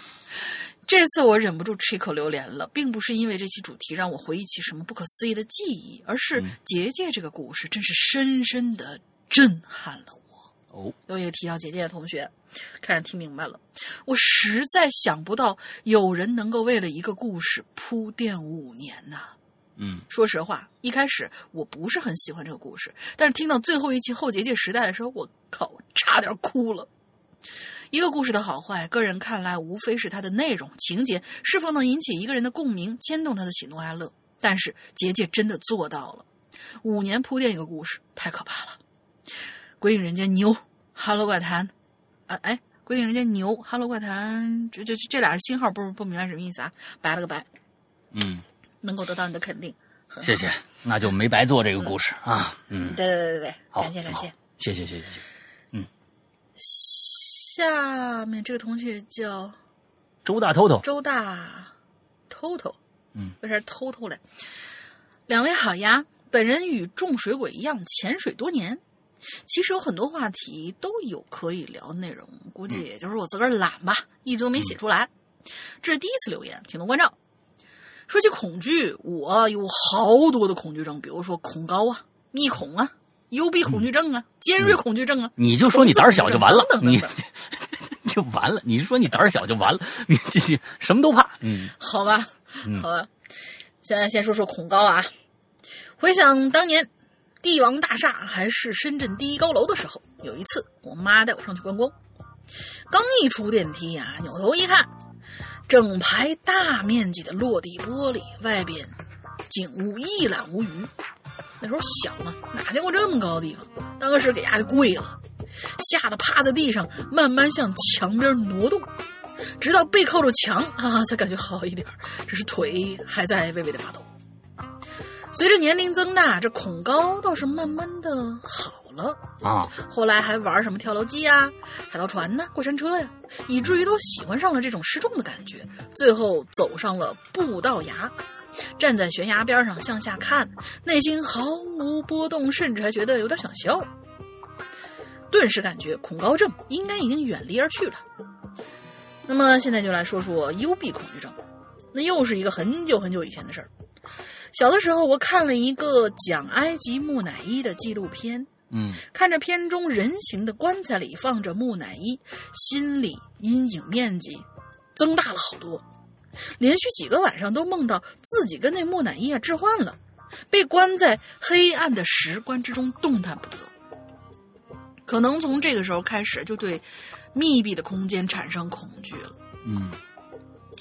B: 这次我忍不住吃一口榴莲了，并不是因为这期主题让我回忆起什么不可思议的记忆，而是结界这个故事真是深深的震撼了我。
A: 哦，
B: 有一个提到结界的同学，开始听明白了。我实在想不到有人能够为了一个故事铺垫五年呐。
A: 嗯，
B: 说实话，一开始我不是很喜欢这个故事，但是听到最后一期后结界时代的时候，我靠，差点哭了。一个故事的好坏，个人看来无非是它的内容、情节是否能引起一个人的共鸣，牵动他的喜怒哀乐。但是结界真的做到了，五年铺垫一个故事，太可怕了。鬼影人间牛，Hello 怪谈，啊哎，鬼影人间牛，Hello 怪谈，这这这俩信号不不明白什么意思啊？白了个白，
A: 嗯，
B: 能够得到你的肯定，
A: 谢谢，那就没白做这个故事啊。嗯，
B: 对对对对对，感谢感谢
A: 好。，谢谢谢谢谢嗯。
B: 下面这个同学叫
A: 周大偷偷，
B: 周大偷偷，
A: 嗯，
B: 为啥偷偷嘞？两位好呀，本人与众水鬼一样潜水多年，其实有很多话题都有可以聊内容，估计也就是我自个儿懒吧，一直都没写出来。这是第一次留言，请多关照。说起恐惧，我有好多的恐惧症，比如说恐高啊、密恐啊、幽闭恐惧症啊、尖锐恐惧症啊。
A: 你就说你胆儿小就完了，你
B: 等等等
A: 就完了。你说你胆儿小就完了，你继续什么都怕。嗯
B: 好吧，
A: 嗯
B: 好吧。现在先说说恐高啊。回想当年帝王大厦还是深圳第一高楼的时候，有一次我妈带我上去观光，刚一出电梯呀、扭头一看，整排大面积的落地玻璃，外边景物一览无余。那时候小嘛，哪见过这么高的地方？当时给压的跪了，吓得趴在地上，慢慢向墙边挪动。直到背靠着墙啊，才感觉好一点，只是腿还在微微的发抖。随着年龄增大，这恐高倒是慢慢的好了。
A: 啊，
B: 后来还玩什么跳楼机啊、海盗船呐、过山车呀，以至于都喜欢上了这种失重的感觉。最后走上了步道崖，站在悬崖边上向下看，内心毫无波动，甚至还觉得有点想笑。顿时感觉恐高症应该已经远离而去了。那么现在就来说说幽闭恐惧症，那又是一个很久很久以前的事儿。小的时候，我看了一个讲埃及木乃伊的纪录片，
A: 嗯
B: 看着片中人形的棺材里放着木乃伊，心里阴影面积增大了好多。连续几个晚上都梦到自己跟那木乃伊啊置换了，被关在黑暗的石棺之中动弹不得。可能从这个时候开始就对密闭的空间产生恐惧了。
A: 嗯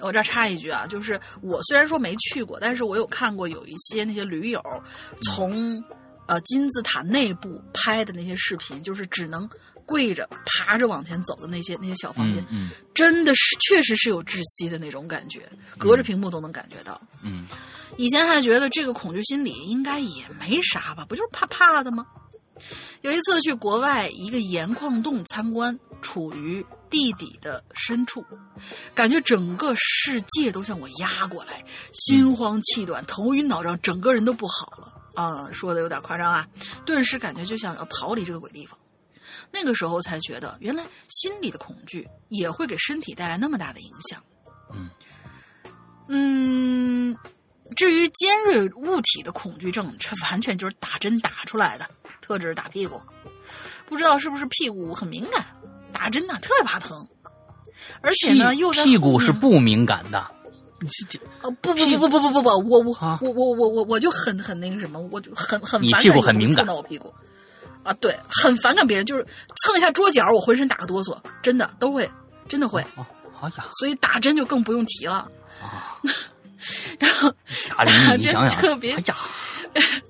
B: 我这儿插一句啊，就是我虽然说没去过，但是我有看过有一些那些驴友从呃金字塔内部拍的那些视频，就是只能跪着爬着往前走的那些那些小房间，
A: 嗯
B: 真的是确实是有窒息的那种感觉，隔着屏幕都能感觉到。
A: 嗯
B: 以前还觉得这个恐惧心理应该也没啥吧，不就是怕怕的吗？有一次去国外一个盐矿洞参观，处于地底的深处，感觉整个世界都向我压过来，心慌气短、头晕脑胀，整个人都不好了啊！说的有点夸张啊，顿时感觉就想要逃离这个鬼地方。那个时候才觉得，原来心里的恐惧也会给身体带来那么大的影响。
A: 嗯
B: 嗯，至于尖锐物体的恐惧症，这完全就是打针打出来的，特指打屁股。不知道是不是屁股很敏感，打针呢、特别怕疼，而且呢
A: 屁
B: 又在
A: 屁股是不敏感的，你是姐
B: 啊？不不不不不不不不，我我我我我我我就很很那个什么，我就很很
A: 你屁股很敏感，
B: 蹭到我屁股，啊，对，很反感别人，就是蹭一下桌角，我浑身打个哆嗦，真的都会，真的会。
A: 哦，
B: 所以打针就更不用提了。
A: 啊，
B: 然后
A: 打针
B: 特别，
A: 哎呀。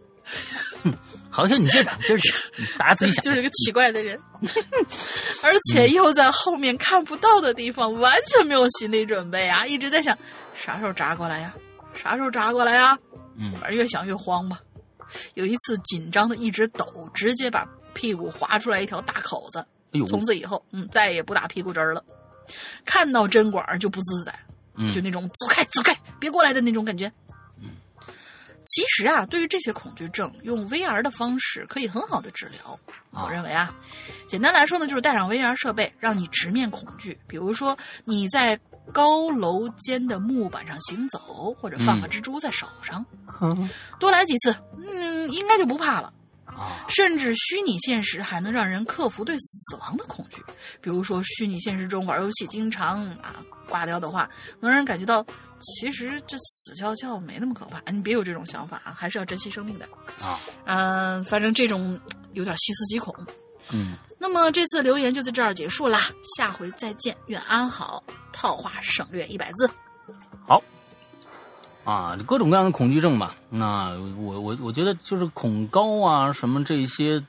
A: 好像你接着讲，接着讲，大家自己想。
B: 就是个奇怪的人，而且又在后面看不到的地方，完全没有心理准备啊！一直在想啥时候扎过来呀，啥时候扎过来呀？
A: 嗯
B: 反正越想越慌吧。有一次紧张的一直抖，直接把屁股划出来一条大口子。
A: 哎呦，
B: 从此以后，嗯，再也不打屁股针了。看到针管就不自在，
A: 嗯
B: 就那种走开走开，别过来的那种感觉。其实啊，对于这些恐惧症，用 VR 的方式可以很好的治疗。
A: 啊
B: 我认为啊，简单来说呢，就是带上 VR 设备，让你直面恐惧。比如说你在高楼间的木板上行走，或者放个
A: 嗯
B: 蜘蛛在手上，
A: 嗯
B: 多来几次，嗯，应该就不怕了。
A: 啊，
B: 甚至虚拟现实还能让人克服对死亡的恐惧。比如说，虚拟现实中玩游戏经常啊挂掉的话，能让人感觉到其实这死翘翘没那么可怕。你别有这种想法啊，还是要珍惜生命的。
A: 啊，
B: 嗯、反正这种有点细思极恐。
A: 嗯，
B: 那么这次留言就在这儿结束啦，下回再见，愿安好。套话省略一百字。
A: 好。啊，各种各样的恐惧症吧。那我我我觉得就是恐高啊，什么这些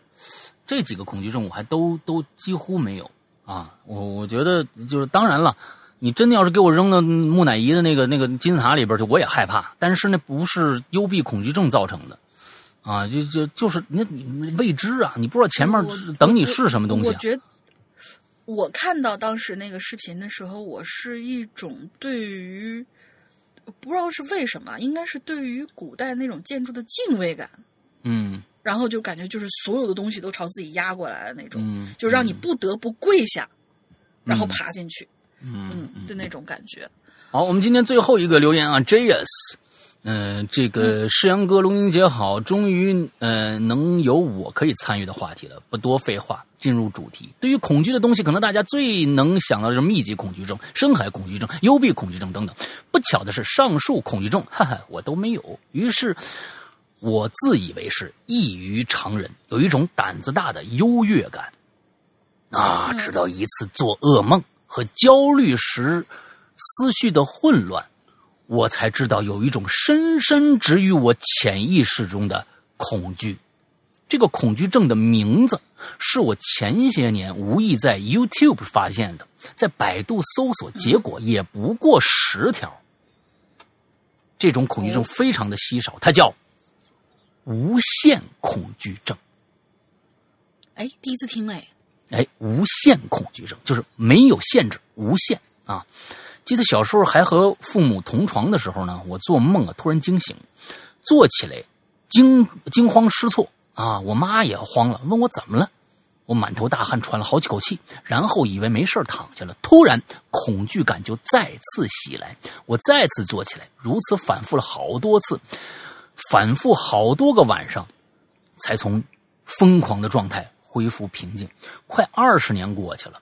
A: 这几个恐惧症，我还都都几乎没有啊。我我觉得就是当然了，你真的要是给我扔到木乃伊的那个那个金字塔里边去，我也害怕。但是那不是幽闭恐惧症造成的啊，就就就是你你未知啊，你不知道前面等你是什么东西、啊。
B: 我觉得我看到当时那个视频的时候，我是一种对于不知道是为什么，应该是对于古代那种建筑的敬畏感，
A: 嗯
B: 然后就感觉就是所有的东西都朝自己压过来的那种，
A: 嗯，
B: 就让你不得不跪下，然后
A: 嗯
B: 爬进去，
A: 嗯
B: 嗯的那种感觉。
A: 好，我们今天最后一个留言啊，JS，嗯、这个世阳哥龙英姐好，终于呃能有我可以参与的话题了，不多废话，进入主题。对于恐惧的东西，可能大家最能想到的是密集恐惧症、深海恐惧症、幽闭恐惧症等等。不巧的是，上述恐惧症，哈哈，我都没有。于是。我自以为是异于常人，有一种胆子大的优越感。啊，
B: 嗯
A: 直到一次做噩梦和焦虑时思绪的混乱，我才知道有一种深深植于我潜意识中的恐惧。这个恐惧症的名字是我前些年无意在 YouTube 发现的，在百度搜索结果也不过十条。这种恐惧症非常的稀少，它叫无限恐惧症。
B: 哎，第一次听哎，
A: 哎，无限恐惧症就是没有限制，无限啊！记得小时候还和父母同床的时候呢，我做梦啊，突然惊醒，坐起来惊惊慌失措啊！我妈也慌了，问我怎么了。我满头大汗，喘了好几口气，然后以为没事躺下了。突然，恐惧感就再次袭来，我再次坐起来，如此反复了好多次，反复好多个晚上，才从疯狂的状态恢复平静。快二十年过去了，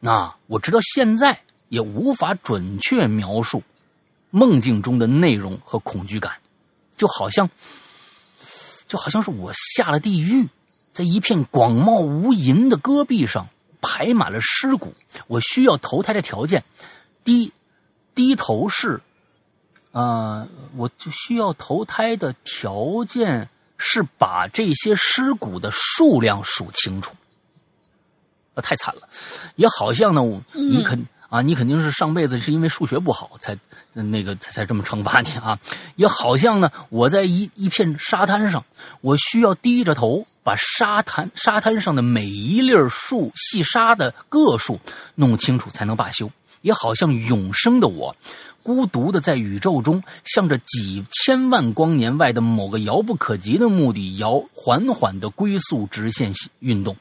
A: 那我直到现在也无法准确描述梦境中的内容和恐惧感，就好像就好像是我下了地狱，在一片广袤无垠的戈壁上排满了尸骨。我需要投胎的条件，低低头是，呃，我就需要投胎的条件是把这些尸骨的数量数清楚。啊，太惨了，也好像呢，你肯、啊，你肯定是上辈子是因为数学不好才那个才才这么惩罚你啊，也好像呢，我在一一片沙滩上，我需要低着头把沙滩沙滩上的每一粒数细沙的个数弄清楚才能罢休，也好像永生的我。孤独的在宇宙中，向着几千万光年外的某个遥不可及的目的遥缓缓的龟速直线运动。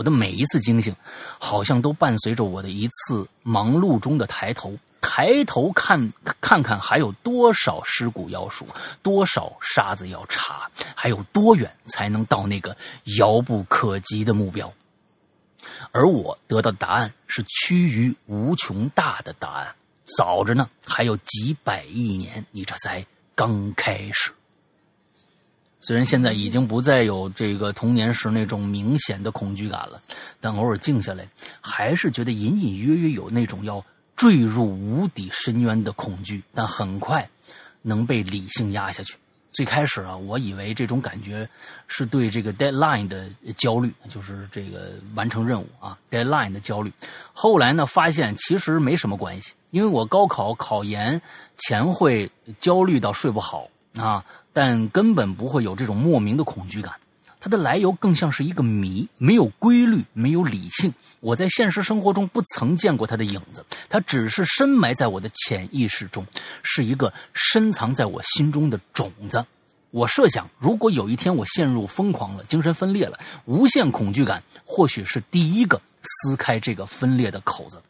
A: 我的每一次惊醒，好像都伴随着我的一次忙碌中的抬头，抬头看看看还有多少尸骨要数，多少沙子要查，还有多远才能到那个遥不可及的目标。而我得到的答案是趋于无穷大的答案，早着呢，还有几百亿年，你这才刚开始。虽然现在已经不再有这个童年时那种明显的恐惧感了，但偶尔静下来，还是觉得隐隐约约有那种要坠入无底深渊的恐惧，但很快能被理性压下去。最开始啊，我以为这种感觉是对这个 deadline 的焦虑，就是这个完成任务啊 deadline 的焦虑。后来呢，发现其实没什么关系，因为我高考考研前会焦虑到睡不好啊，但根本不会有这种莫名的恐惧感。它的来由更像是一个谜，没有规律，没有理性。我在现实生活中不曾见过它的影子，它只是深埋在我的潜意识中，是一个深藏在我心中的种子。我设想，如果有一天我陷入疯狂了，精神分裂了，无限恐惧感或许是第一个撕开这个分裂的口子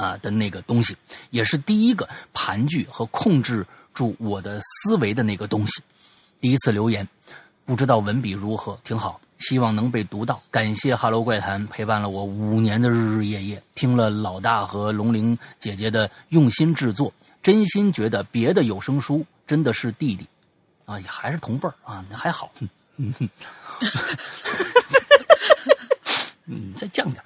A: 啊的那个东西，也是第一个盘踞和控制住我的思维的那个东西。第一次留言。不知道文笔如何，挺好，希望能被读到。感谢《哈喽怪谈》陪伴了我五年的日日夜夜，听了老大和龙玲姐姐的用心制作，真心觉得别的有声书真的是弟弟啊，也还是同辈儿啊，还好。嗯，嗯再降点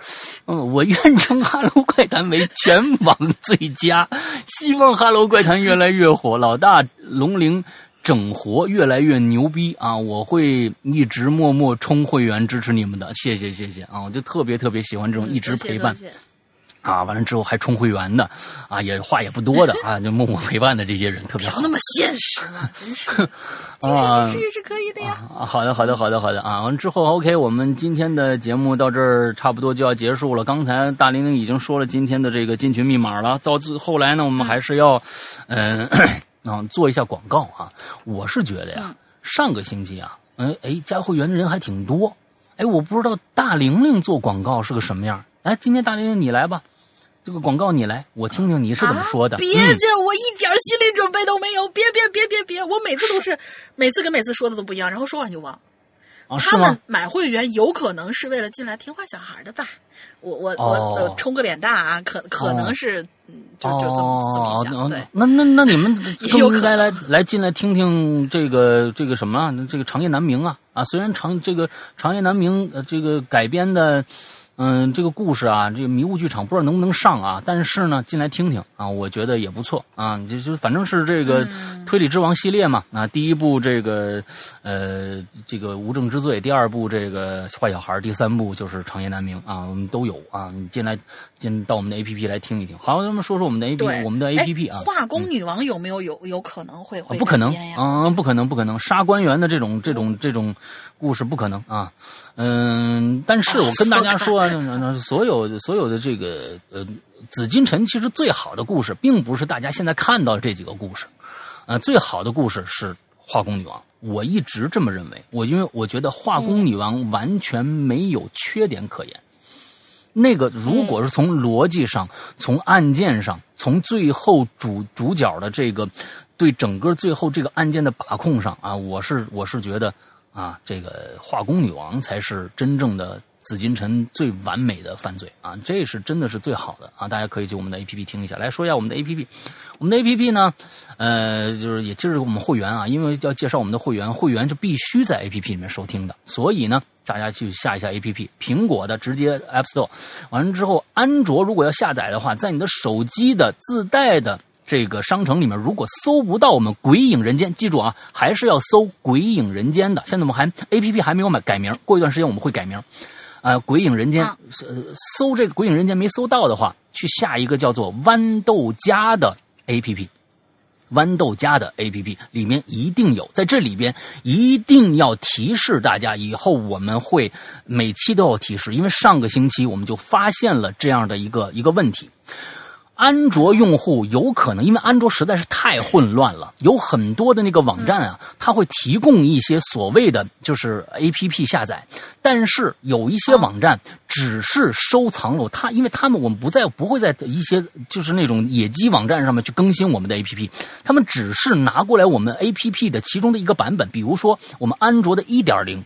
A: 嗯，我愿称《哈喽怪谈》为全网最佳，希望《哈喽怪谈》越来越火，老大龙鳞整活越来越牛逼啊！我会一直默默充会员支持你们的，谢谢谢谢啊！我就特别特别喜欢这种一直陪伴。啊，完了之后还充会员的，啊，也话也不多的啊，就默默陪伴的这些人特别好。
B: 那么现实吗？真是，啊，这也是可以的呀。
A: 啊，好的，好的，好的，好的啊。完了之后，OK，我们今天的节目到这儿差不多就要结束了。刚才大玲玲已经说了今天的这个进群密码了。到最后来呢，我们还是要，嗯，啊，做一下广告啊。我是觉得呀，上个星期啊，嗯，哎，加会员的人还挺多。哎，我不知道大玲玲做广告是个什么样。哎，今天大玲玲你来吧。这个广告你来，我听听你是怎么说的。
B: 别介，我一点心理准备都没有。别别别别别，我每次都是，每次跟每次说的都不一样，然后说完就忘。
A: 啊，
B: 他们买会员有可能是为了进来听话小孩的吧？我我我充个脸大啊，可可能是，嗯，就就这么这么想。对，那
A: 那那你们 更应该来来进来听听这个这个什么？这个长夜难明啊啊！虽然长这个长夜难明呃这个改编的。嗯，这个故事啊，这个迷雾剧场不知道能不能上啊？但是呢，进来听听啊，我觉得也不错啊。就就反正是这个推理之王系列嘛啊，第一部这个呃这个无证之罪，第二部这个坏小孩，第三部就是长夜难明啊，我们都有啊。你进来进到我们的 A P P 来听一听。好，咱们说说我们的 A P P，我们的 A P P 啊。
B: 化工女王有没有有有可能会会？
A: 不可能，嗯，不可能，不可能，杀官员的这种这种这种故事不可能啊。嗯，但是我跟大家说啊。所有所有的这个呃，紫禁城其实最好的故事，并不是大家现在看到的这几个故事，呃，最好的故事是化工女王。我一直这么认为，我因为我觉得化工女王完全没有缺点可言。那个如果是从逻辑上、从案件上、从最后主主角的这个对整个最后这个案件的把控上啊，我是我是觉得啊，这个化工女王才是真正的。紫禁城最完美的犯罪啊，这是真的是最好的啊！大家可以去我们的 A P P 听一下。来说一下我们的 A P P，我们的 A P P 呢，呃，就是也就是我们会员啊，因为要介绍我们的会员，会员是必须在 A P P 里面收听的，所以呢，大家去下一下 A P P。苹果的直接 App Store，完了之后，安卓如果要下载的话，在你的手机的自带的这个商城里面，如果搜不到我们《鬼影人间》，记住啊，还是要搜《鬼影人间》的。现在我们还 A P P 还没有买改名，过一段时间我们会改名。啊，鬼影人间，搜这个鬼影人间没搜到的话，去下一个叫做豌豆荚的 A P P，豌豆荚的 A P P 里面一定有，在这里边一定要提示大家，以后我们会每期都要提示，因为上个星期我们就发现了这样的一个一个问题。安卓用户有可能，因为安卓实在是太混乱了，有很多的那个网站啊，它会提供一些所谓的就是 A P P 下载，但是有一些网站只是收藏了它，因为他们我们不在不会在一些就是那种野鸡网站上面去更新我们的 A P P，他们只是拿过来我们 A P P 的其中的一个版本，比如说我们安卓的一点零。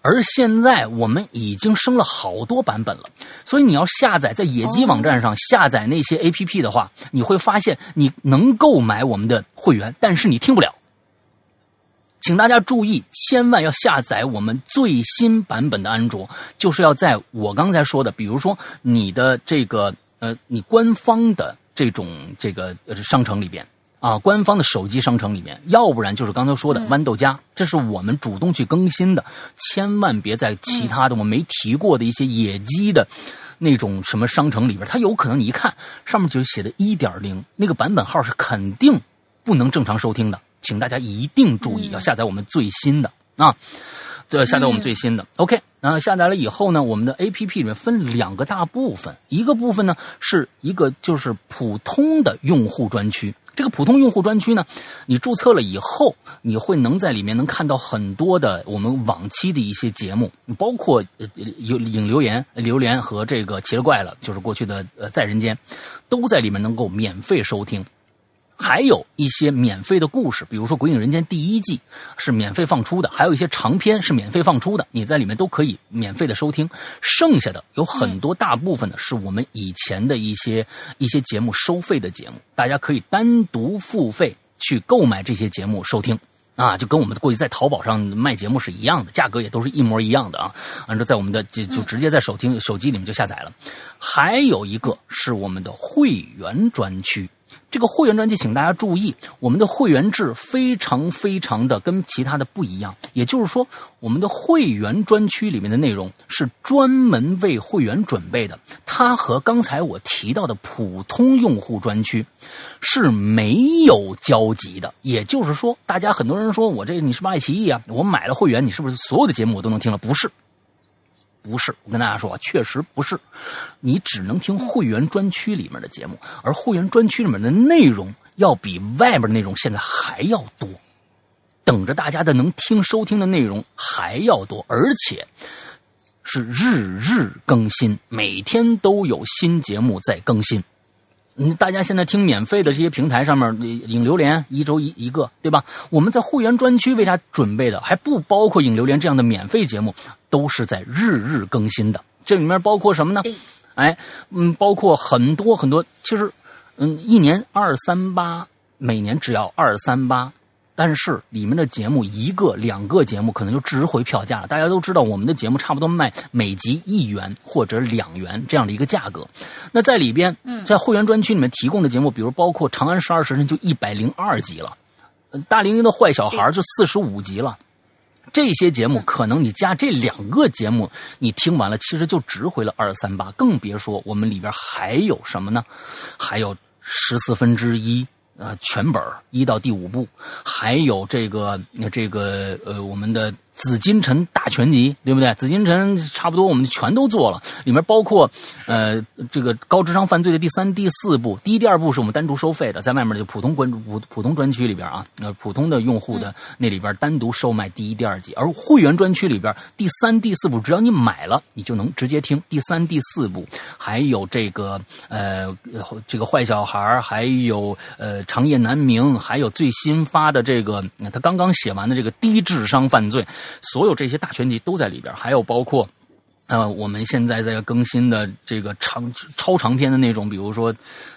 A: 而现在我们已经升了好多版本了，所以你要下载在野鸡网站上下载那些 A P P 的话，你会发现你能购买我们的会员，但是你听不了。请大家注意，千万要下载我们最新版本的安卓，就是要在我刚才说的，比如说你的这个呃，你官方的这种这个商城里边。啊，官方的手机商城里面，要不然就是刚才说的豌豆荚，这是我们主动去更新的，千万别在其他的我没提过的一些野鸡的那种什么商城里边，它有可能你一看上面就写的一点零，那个版本号是肯定不能正常收听的，请大家一定注意，要下载我们最新的啊，这下载我们最新的。OK，那下载了以后呢，我们的 APP 里面分两个大部分，一个部分呢是一个就是普通的用户专区。这个普通用户专区呢，你注册了以后，你会能在里面能看到很多的我们往期的一些节目，包括有影留言、榴莲和这个奇了怪了，就是过去的呃在人间，都在里面能够免费收听。还有一些免费的故事，比如说《鬼影人间》第一季是免费放出的，还有一些长篇是免费放出的，你在里面都可以免费的收听。剩下的有很多，大部分的是我们以前的一些一些节目收费的节目，大家可以单独付费去购买这些节目收听。啊，就跟我们过去在淘宝上卖节目是一样的，价格也都是一模一样的啊。按照在我们的就就直接在手听手机里面就下载了。还有一个是我们的会员专区。这个会员专辑，请大家注意，我们的会员制非常非常的跟其他的不一样。也就是说，我们的会员专区里面的内容是专门为会员准备的，它和刚才我提到的普通用户专区是没有交集的。也就是说，大家很多人说我这你是不是爱奇艺啊？我买了会员，你是不是所有的节目我都能听了？不是。不是，我跟大家说啊，确实不是，你只能听会员专区里面的节目，而会员专区里面的内容要比外面内容现在还要多，等着大家的能听收听的内容还要多，而且是日日更新，每天都有新节目在更新。嗯，大家现在听免费的这些平台上面影流连一周一一个，对吧？我们在会员专区为啥准备的还不包括影流连这样的免费节目，都是在日日更新的。这里面包括什么呢？哎，嗯，包括很多很多。其实，嗯，一年二三八，每年只要二三八。但是里面的节目一个两个节目可能就值回票价了。大家都知道，我们的节目差不多卖每集一元或者两元这样的一个价格。那在里边，在会员专区里面提供的节目，比如包括《长安十二时辰》就一百零二集了，《大玲玲的坏小孩》就四十五集了。这些节目可能你加这两个节目，你听完了其实就值回了二三八。更别说我们里边还有什么呢？还有十四分之一。啊，全本一到第五部，还有这个这个呃，我们的。紫禁城大全集，对不对？紫禁城差不多我们全都做了，里面包括呃这个高智商犯罪的第三、第四部，第一、第二部是我们单独收费的，在外面就普通关普普通专区里边啊，呃普通的用户的那里边单独售卖第一、第二集，而会员专区里边第三、第四部，只要你买了，你就能直接听第三、第四部，还有这个呃这个坏小孩，还有呃长夜难明，还有最新发的这个他刚刚写完的这个低智商犯罪。所有这些大全集都在里边，还有包括，呃，我们现在在更新的这个长超长篇的那种，比如说，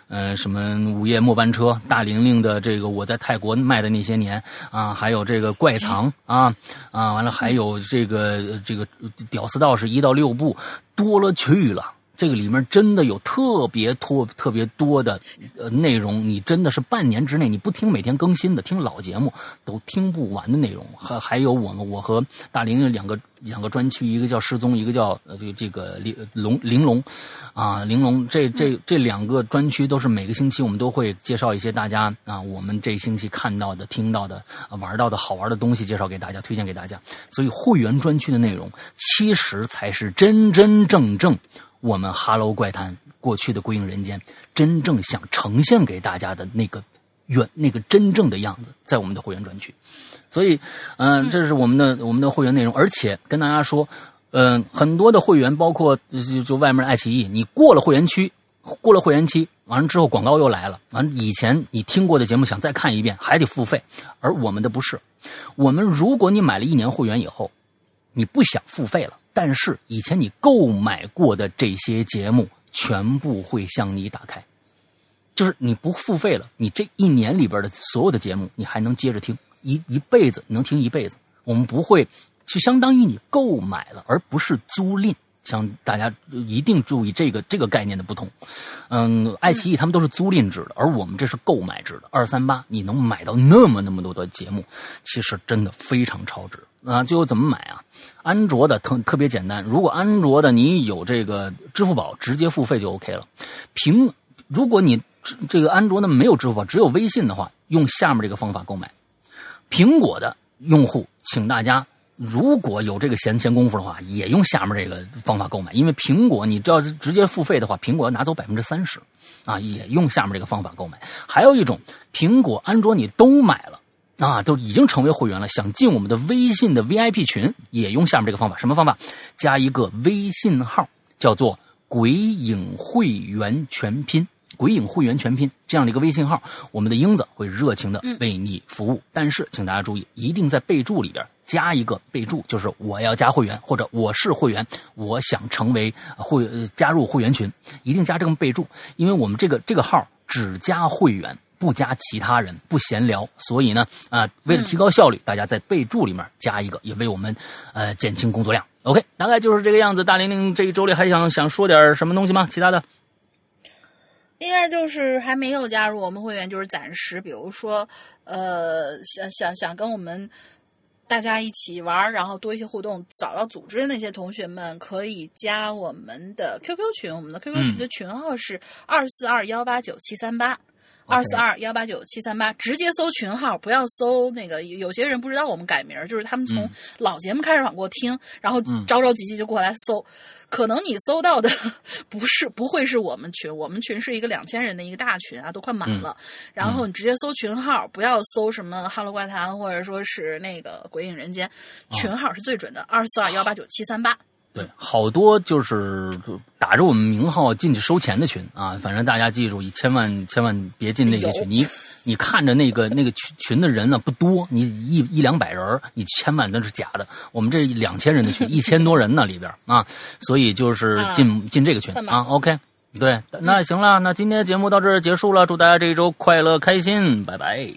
A: 呃，什么《午夜末班车》、大玲玲的这个我在泰国卖的那些年啊，还有这个怪藏啊啊，完了还有这个这个屌丝道士一到六部，多了去了。这个里面真的有特别多、特别多的呃内容，你真的是半年之内你不听每天更新的，听老节目都听不完的内容。还还有我们我和大玲玲两个两个专区，一个叫失踪，一个叫呃这个这个玲龙玲珑啊玲珑。这这 这两个专区都是每个星期我们都会介绍一些大家啊我们这星期看到的、听到的、玩到的好玩的东西，介绍给大家，推荐给大家。所以会员专区的内容其实才是真真正正。我们《哈喽怪谈》过去的《归影人间》，真正想呈现给大家的那个原、那个真正的样子，在我们的会员专区。所以，嗯，这是我们的我们的会员内容。而且跟大家说，嗯，很多的会员，包括就就外面的爱奇艺，你过了会员区，过了会员期，完了之后广告又来了。完，以前你听过的节目想再看一遍，还得付费。而我们的不是，我们如果你买了一年会员以后，你不想付费了。但是以前你购买过的这些节目全部会向你打开，就是你不付费了，你这一年里边的所有的节目你还能接着听一一辈子，能听一辈子。我们不会，就相当于你购买了，而不是租赁。像大家一定注意这个这个概念的不同。嗯，爱奇艺他们都是租赁制的，而我们这是购买制的。二三八你能买到那么那么多的节目，其实真的非常超值。啊，就怎么买啊？安卓的特特别简单，如果安卓的你有这个支付宝，直接付费就 OK 了。苹，如果你这个安卓的没有支付宝，只有微信的话，用下面这个方法购买。苹果的用户，请大家如果有这个闲闲工夫的话，也用下面这个方法购买，因为苹果你只要直接付费的话，苹果要拿走百分之三十，啊，也用下面这个方法购买。还有一种，苹果、安卓你都买了。啊，都已经成为会员了，想进我们的微信的 VIP 群，也用下面这个方法。什么方法？加一个微信号，叫做“鬼影会员全拼”，“鬼影会员全拼”这样的一个微信号，我们的英子会热情的为你服务。但是，请大家注意，一定在备注里边加一个备注，就是我要加会员，或者我是会员，我想成为会加入会员群，一定加这个备注，因为我们这个这个号只加会员。不加其他人，不闲聊。所以呢，啊，为了提高效率，大家在备注里面加一个，也为我们呃减轻工作量。OK，大概就是这个样子。大玲玲这一周里还想想说点什么东西吗？其他的？
B: 应该就是还没有加入我们会员，就是暂时，比如说，呃，想想想跟我们大家一起玩，然后多一些互动，找到组织的那些同学们，可以加我们的 QQ 群，我们的 QQ 群的群号是二四二幺八九七三八。二四二幺八九七三八，直接搜群号，不要搜那个。有些人不知道我们改名，就是他们从老节目开始往过听，然后着着急急就过来搜。可能你搜到的 不是不会是我们群，我们群是一个两千人的一个大群啊，都快满了。然后你直接搜群号，不要搜什么《哈喽怪谈》或者说是那个《鬼影人间》，群号是最准的，二四二幺八九七三八。
A: 对，好多就是打着我们名号进去收钱的群啊，反正大家记住，千万千万别进那些群。你你看着那个那个群群的人呢不多，你一一两百人，你千万那是假的。我们这两千人的群，一千多人呢里边啊，所以就是进进这个群啊。OK，对，那行了，那今天节目到这儿结束了，祝大家这一周快乐开心，拜拜。